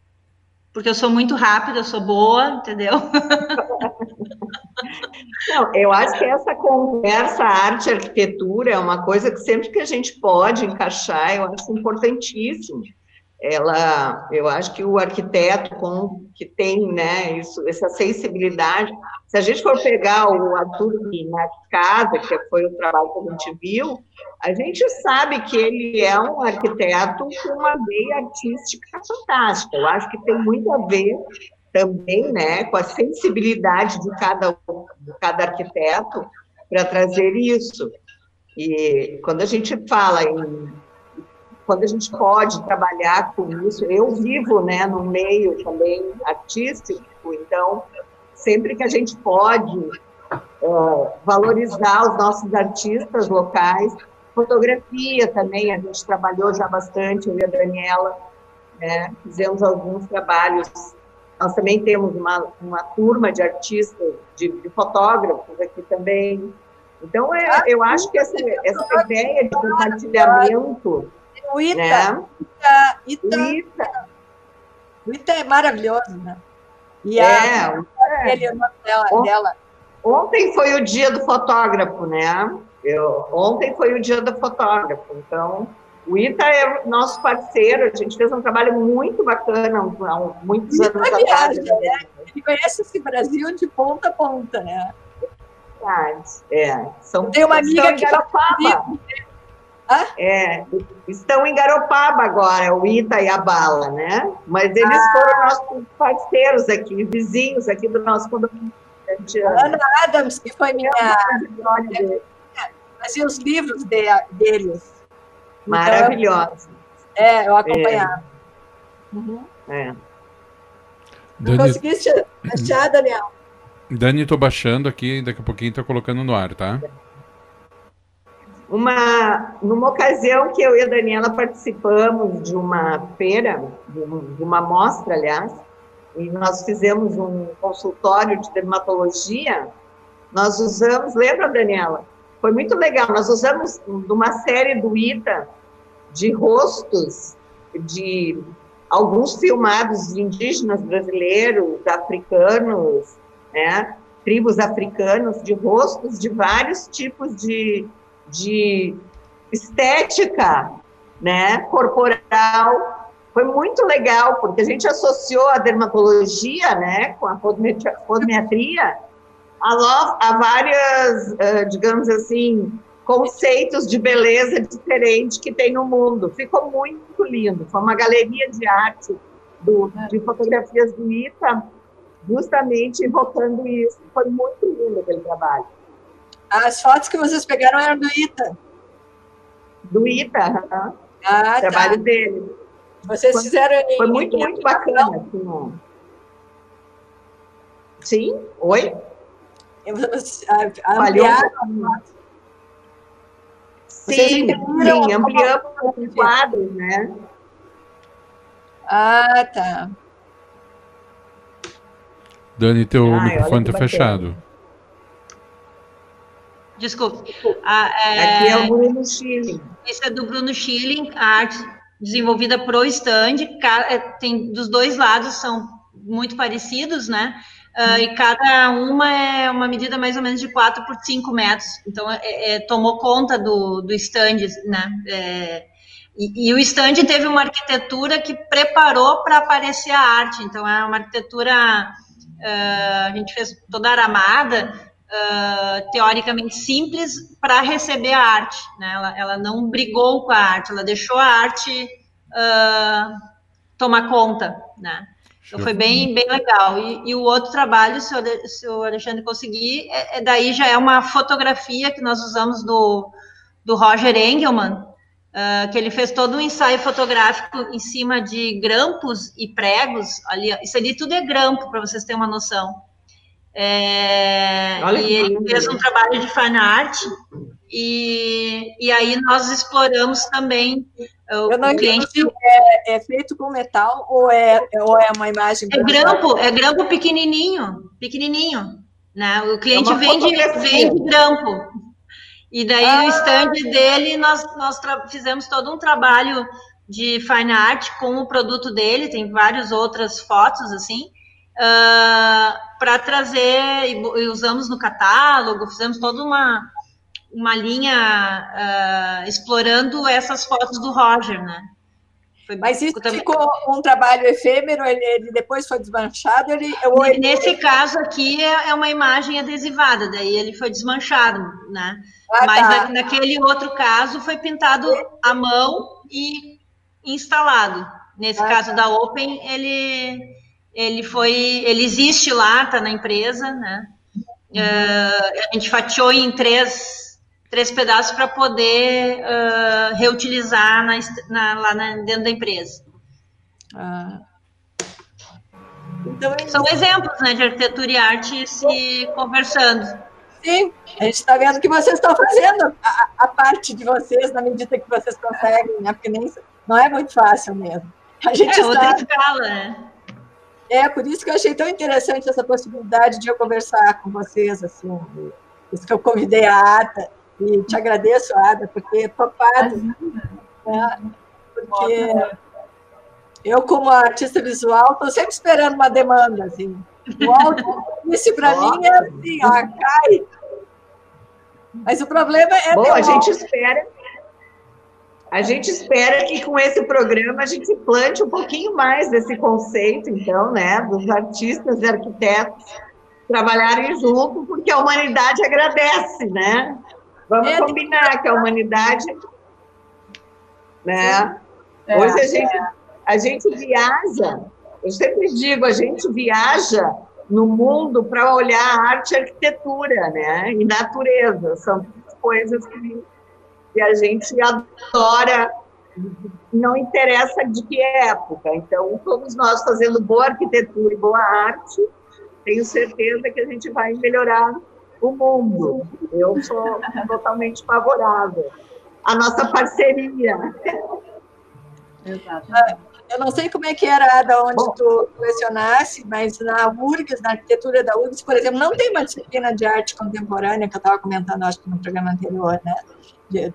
Speaker 3: porque eu sou muito rápida, eu sou boa, entendeu?
Speaker 4: Não, eu acho que essa conversa arte arquitetura é uma coisa que sempre que a gente pode encaixar, eu acho importantíssimo. Ela, eu acho que o arquiteto com que tem, né, isso, essa sensibilidade. Se a gente for pegar o Arthur na casa, que foi o trabalho que a gente viu, a gente sabe que ele é um arquiteto com uma veia artística fantástica. Eu acho que tem muito a ver também, né, com a sensibilidade de cada, cada arquiteto para trazer isso. E quando a gente fala em quando a gente pode trabalhar com isso, eu vivo, né, no meio também artístico, então sempre que a gente pode uh, valorizar os nossos artistas locais, fotografia também a gente trabalhou já bastante, eu e a Daniela, né, fizemos alguns trabalhos nós também temos uma, uma turma de artistas, de, de fotógrafos aqui também. Então, é, ah, eu acho que essa, essa ideia de compartilhamento.
Speaker 5: O Ita, né? Ita, Ita. O Ita é maravilhoso, né?
Speaker 4: E é, a, é. Ele, dela, dela. Ontem foi o dia do fotógrafo, né? Eu, ontem foi o dia do fotógrafo, então o ITA é nosso parceiro, a gente fez um trabalho muito bacana há muitos anos atrás. Né?
Speaker 5: Ele conhece esse Brasil de ponta a ponta, né?
Speaker 4: É,
Speaker 5: são, Tem uma amiga que
Speaker 4: Garopaba. Tá é, estão em Garopaba agora, o Ita e a Bala, né? Mas eles ah. foram nossos parceiros aqui, vizinhos aqui do nosso condomínio.
Speaker 5: Ana Adams, que foi minha. Fazia os livros de, deles.
Speaker 4: Maravilhosa.
Speaker 5: Então, é, eu acompanhava. É. Uhum. É. Dani... Conseguiste achar, Daniel?
Speaker 2: Dani, estou baixando aqui, daqui a pouquinho estou colocando no ar, tá?
Speaker 4: Uma, numa ocasião que eu e a Daniela participamos de uma feira, de, de uma mostra, aliás, e nós fizemos um consultório de dermatologia, nós usamos, lembra, Daniela? Foi muito legal. Nós usamos uma série do ITA de rostos de alguns filmados de indígenas brasileiros, africanos, né? tribos africanos, de rostos de vários tipos de, de estética né? corporal. Foi muito legal, porque a gente associou a dermatologia né? com a fotometria há, há várias, uh, digamos assim, conceitos de beleza diferente que tem no mundo. Ficou muito lindo. Foi uma galeria de arte do, de fotografias do ITA, justamente evocando isso. Foi muito lindo aquele trabalho.
Speaker 5: As fotos que vocês pegaram eram do ITA?
Speaker 4: Do ITA, uh -huh. ah, trabalho tá. dele.
Speaker 5: Vocês
Speaker 4: foi,
Speaker 5: fizeram
Speaker 4: em, Foi muito, muito bacana. Assim, Sim, oi?
Speaker 5: ampliaram
Speaker 4: Sim, sim, ampliamos os quadros, né?
Speaker 5: Ah, tá.
Speaker 2: Dani, teu Ai, microfone está fechado.
Speaker 3: Desculpe.
Speaker 4: Ah, é... Aqui é o Bruno Schilling.
Speaker 3: Esse é do Bruno Schilling, a arte desenvolvida para o stand. É, tem, dos dois lados são muito parecidos, né? Uh, e cada uma é uma medida mais ou menos de 4 por 5 metros. Então, é, é, tomou conta do, do stand, né? É, e, e, o stand teve uma arquitetura que preparou para aparecer a arte. Então, é uma arquitetura, uh, a gente fez toda aramada, uh, teoricamente simples, para receber a arte. Né? Ela, ela, não brigou com a arte, ela deixou a arte tomar conta, né? Então foi bem, bem legal. E, e o outro trabalho, se o, se o Alexandre conseguir, é, é, daí já é uma fotografia que nós usamos do, do Roger Engelman, uh, que ele fez todo um ensaio fotográfico em cima de grampos e pregos. Ali, isso ali tudo é grampo, para vocês terem uma noção. É, e ele fez um trabalho de fan art e, e aí nós exploramos também
Speaker 5: o, Eu não cliente. É, é, feito com metal ou é, ou é uma imagem?
Speaker 3: É grampo, é grampo pequenininho, pequenininho. Né? O cliente é vende, vende grampo. E daí ah. no stand dele nós, nós fizemos todo um trabalho de fine art com o produto dele, tem várias outras fotos assim, uh, para trazer, e, e, usamos no catálogo, fizemos toda uma, uma linha uh, explorando essas fotos do Roger, né?
Speaker 5: Foi Mas isso também... ficou um trabalho efêmero, ele, ele depois foi desmanchado? Ele,
Speaker 3: ele... Nesse caso aqui é, é uma imagem adesivada, daí ele foi desmanchado, né? Ah, Mas tá. naquele outro caso foi pintado à mão e instalado. Nesse ah, caso tá. da Open, ele, ele foi, ele existe lá, está na empresa, né? Uh, a gente fatiou em três, três pedaços para poder uh, reutilizar na, na, lá na, dentro da empresa. Ah. Então, São exemplos né, de arquitetura e arte se conversando.
Speaker 5: Sim, a gente está vendo que vocês estão fazendo a, a, parte de vocês na medida que vocês conseguem, né? Porque nem não é muito fácil mesmo.
Speaker 3: A gente é outra escala, né?
Speaker 5: É, por isso que eu achei tão interessante essa possibilidade de eu conversar com vocês, assim, por isso que eu convidei a Ada, e te agradeço, Ada, por ter topado, né? porque eu, como artista visual, estou sempre esperando uma demanda, assim, o áudio, isso para mim é assim, ó, cai. Mas o problema é...
Speaker 4: Bom, a gente espera a gente espera que com esse programa a gente plante um pouquinho mais desse conceito, então, né, dos artistas e arquitetos trabalharem junto, porque a humanidade agradece, né? Vamos é, combinar que a humanidade, né? É, Hoje a gente, a gente viaja, eu sempre digo, a gente viaja no mundo para olhar arte e arquitetura, né? E natureza, são coisas que e a gente adora, não interessa de que época. Então, todos nós fazendo boa arquitetura e boa arte, tenho certeza que a gente vai melhorar o mundo. Eu sou totalmente favorável. A nossa parceria.
Speaker 5: Exato. Ah, eu não sei como é que era da onde Bom, tu lecionasse, mas na URGS, na arquitetura da URGS, por exemplo, não tem uma disciplina de arte contemporânea, que eu estava comentando, acho que no programa anterior, né?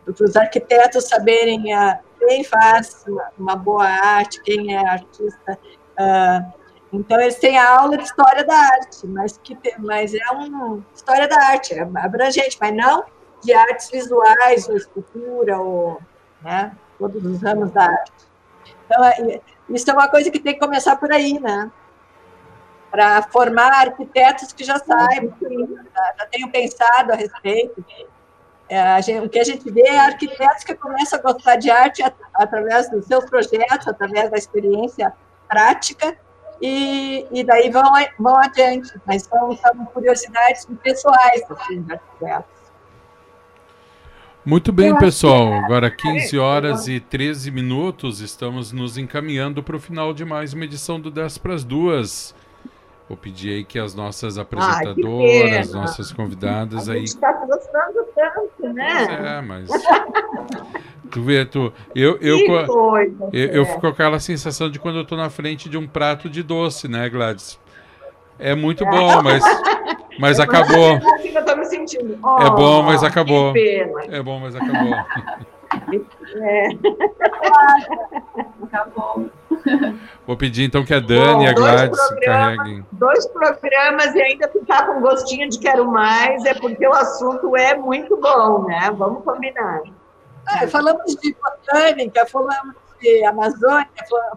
Speaker 5: para os arquitetos saberem uh, quem faz uma boa arte, quem é artista. Uh, então, eles têm a aula de história da arte, mas, que tem, mas é uma história da arte, é abrangente, mas não de artes visuais, ou escultura, ou né, todos os ramos da arte. Então, é, isso é uma coisa que tem que começar por aí, né? Para formar arquitetos que já saibam, já, já tenham pensado a respeito, é, gente, o que a gente vê é arquitetos que começam a gostar de arte at através dos seus projetos, através da experiência prática, e, e daí vão, vão adiante, mas são, são curiosidades pessoais assim, de arquitetos.
Speaker 2: Muito bem, pessoal. Agora 15 horas e 13 minutos, estamos nos encaminhando para o final de mais uma edição do 10 para as duas. Vou pedir aí que as nossas apresentadoras, ah, nossas convidadas a aí.
Speaker 4: Está gostando tanto, né?
Speaker 2: É, mas. tu vê, tu. Eu, eu, eu, eu, eu fico com aquela sensação de quando eu estou na frente de um prato de doce, né, Gladys? É muito bom, mas. Mas acabou.
Speaker 4: Assim eu tô me sentindo.
Speaker 2: Oh, é bom, mas acabou. É bom, mas acabou. É.
Speaker 3: Acabou.
Speaker 2: Vou pedir então que a Dani e a Gladys carreguem.
Speaker 4: Dois programas e ainda ficar com gostinho de quero mais, é porque o assunto é muito bom, né? Vamos combinar.
Speaker 5: Ah, falamos de botânica, falamos de Amazônia,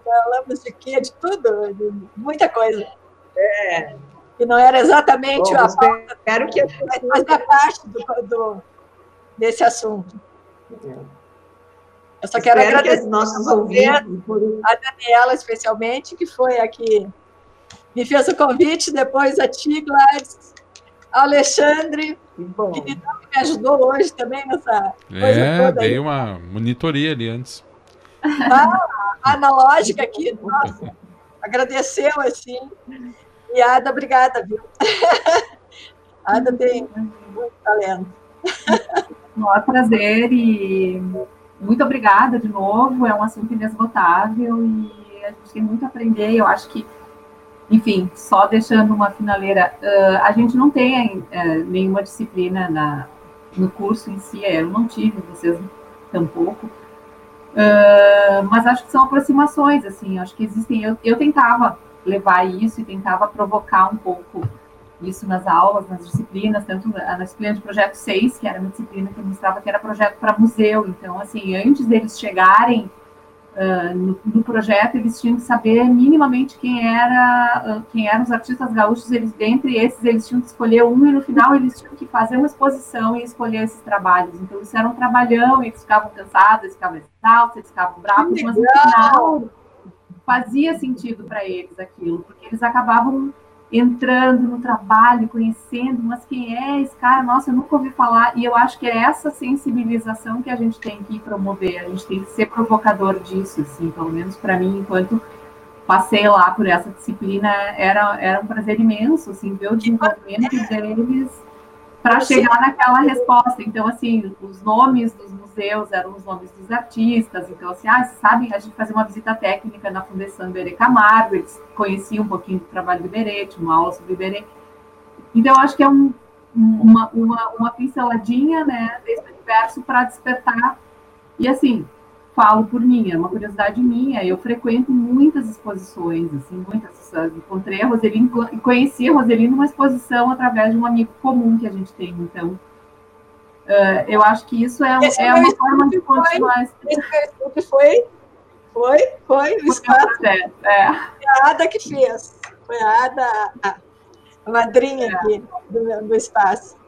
Speaker 5: falamos de quê? De tudo, de muita coisa. É. Que não era exatamente Bom, a
Speaker 4: espero que
Speaker 5: mas a parte do, do, desse assunto. É. Eu só quero Espero agradecer
Speaker 4: que nossos ouvintes,
Speaker 5: a Daniela especialmente, que foi aqui, me fez o convite, depois a ti, Gladys, ao Alexandre, que, que me ajudou hoje também nessa
Speaker 2: é, dei uma monitoria ali antes.
Speaker 5: Ah, analógica aqui, nossa, agradeceu assim. E Ada, obrigada, viu? Ada tem muito talento.
Speaker 6: Um prazer e muito obrigada de novo, é um assunto inesgotável e a gente tem muito a aprender. Eu acho que, enfim, só deixando uma finaleira, uh, a gente não tem uh, nenhuma disciplina na, no curso em si, eu não tive, vocês tampouco, Uh, mas acho que são aproximações, assim, acho que existem. Eu, eu tentava levar isso e tentava provocar um pouco isso nas aulas, nas disciplinas, tanto na, disciplina de projeto 6, que era uma disciplina que eu mostrava que era projeto para museu. Então, assim, antes deles chegarem uh, no, no, projeto, eles tinham que saber minimamente quem era, uh, quem eram os artistas gaúchos. Eles, dentre esses, eles tinham que escolher um e no final eles tinham que fazer uma exposição e escolher esses trabalhos. Então, isso era um trabalhão, eles ficavam cansados, eles ficavam exaustos, eles ficavam bravos, mas no final fazia sentido para eles aquilo, porque eles acabavam entrando no trabalho, conhecendo, mas quem é esse cara? Nossa, eu nunca ouvi falar. E eu acho que é essa sensibilização que a gente tem que promover, a gente tem que ser provocador disso, assim, pelo menos para mim, enquanto passei lá por essa disciplina, era, era um prazer imenso, assim, ver o desenvolvimento deles para chegar naquela resposta. Então, assim, os nomes dos museus eram os nomes dos artistas. Então, assim, ah, sabem, a gente fazia uma visita técnica na Fundação Iberê Camargo, eles conheciam um pouquinho do trabalho do Iberê, tinha uma aula sobre Iberê. Então, acho que é um, uma, uma, uma pinceladinha, né, desse universo para despertar. E, assim, falo por mim, é uma curiosidade minha, eu frequento muitas exposições, assim, muitas, encontrei a Roseli, conheci a Roseli numa exposição através de um amigo comum que a gente tem, então, uh, eu acho que isso é, é uma forma de continuar...
Speaker 5: Esse Facebook foi, foi, foi, o espaço, é. Foi a Ada que fez, foi a Ada, a madrinha é. aqui do, do espaço.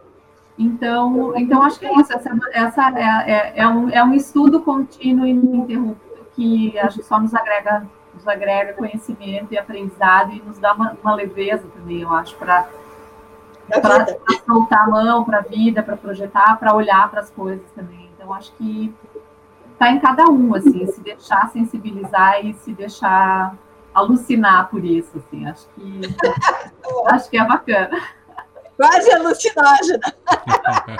Speaker 6: Então, então acho que é isso. Essa, essa é, é, é, um, é um estudo contínuo e ininterrupto que acho que só nos agrega, nos agrega conhecimento e aprendizado e nos dá uma, uma leveza também, eu acho, para soltar a mão para a vida, para projetar, para olhar para as coisas também. Então, acho que está em cada um, assim, se deixar sensibilizar e se deixar alucinar por isso, assim, acho que acho que é bacana
Speaker 5: quase alucinógena.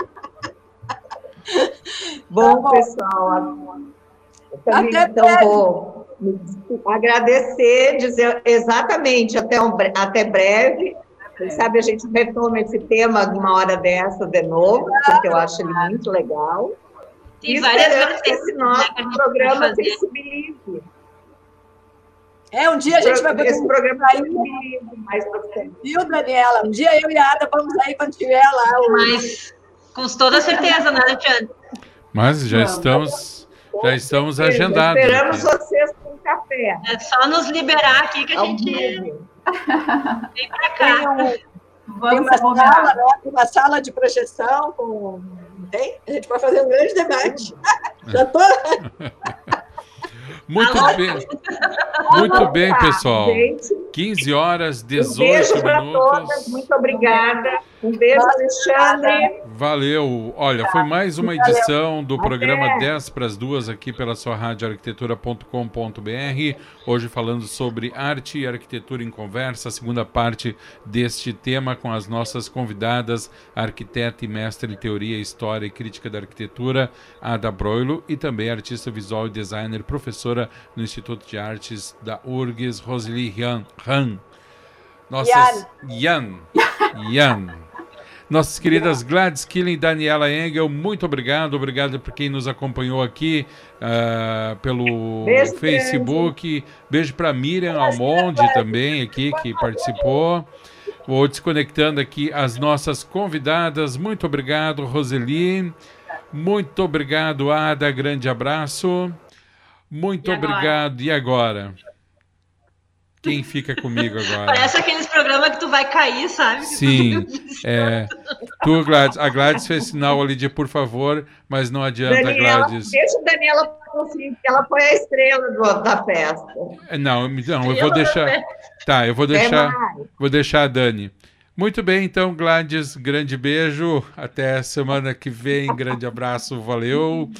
Speaker 4: Bom, tá pessoal, eu também até então vou agradecer, dizer exatamente até, um, até breve. Quem sabe a gente retoma esse tema uma hora dessa de novo, porque eu acho ele muito legal.
Speaker 3: e várias vezes
Speaker 4: que esse nosso programa sensibilize.
Speaker 5: É, um dia a gente vai
Speaker 4: fazer esse programa aí.
Speaker 5: Mais Viu, Daniela? Um dia eu e a Ada vamos aí quando tiver lá.
Speaker 3: O... Mas, com toda certeza, né, Tiana?
Speaker 2: Mas já estamos, já estamos agendados.
Speaker 4: Esperamos aqui. vocês com café.
Speaker 3: É só nos liberar aqui que a gente vem para cá.
Speaker 5: Tem, uma sala, né? uma sala de projeção com. Tem? A gente pode fazer um grande debate. Já estou.
Speaker 2: Muito bem. Muito bem, pessoal. 15 horas, 18 um beijo minutos. Todas,
Speaker 4: muito obrigada. Um beijo, Alexandre.
Speaker 2: Valeu. Olha, foi mais uma edição do programa 10 para as duas aqui pela sua rádio arquitetura.com.br. Hoje falando sobre arte e arquitetura em conversa, a segunda parte deste tema com as nossas convidadas, arquiteta e mestre em teoria, história e crítica da arquitetura, Ada Broilo, e também artista visual e designer, professora no Instituto de Artes da URGS, Roseli Han. Nossas Yan. Yan. Yan. Nossas queridas Gladys Killing e Daniela Engel, muito obrigado. Obrigado por quem nos acompanhou aqui uh, pelo Beijo Facebook. Grande. Beijo para Miriam Almonde também aqui, que participou. Vou desconectando aqui as nossas convidadas. Muito obrigado, Roseli. Muito obrigado, Ada. Grande abraço. Muito e obrigado. E agora? Quem fica comigo agora?
Speaker 3: Parece aqueles programas que tu vai cair, sabe?
Speaker 2: Sim. É, tu, Gladys. A Gladys fez sinal ali de por favor, mas não adianta, Daniela, Gladys.
Speaker 4: Deixa a Daniela ela foi a estrela do, da festa.
Speaker 2: Não, não, eu vou deixar. Tá, eu vou deixar. Vou deixar a Dani. Muito bem, então, Gladys, grande beijo. Até semana que vem. Grande abraço, valeu.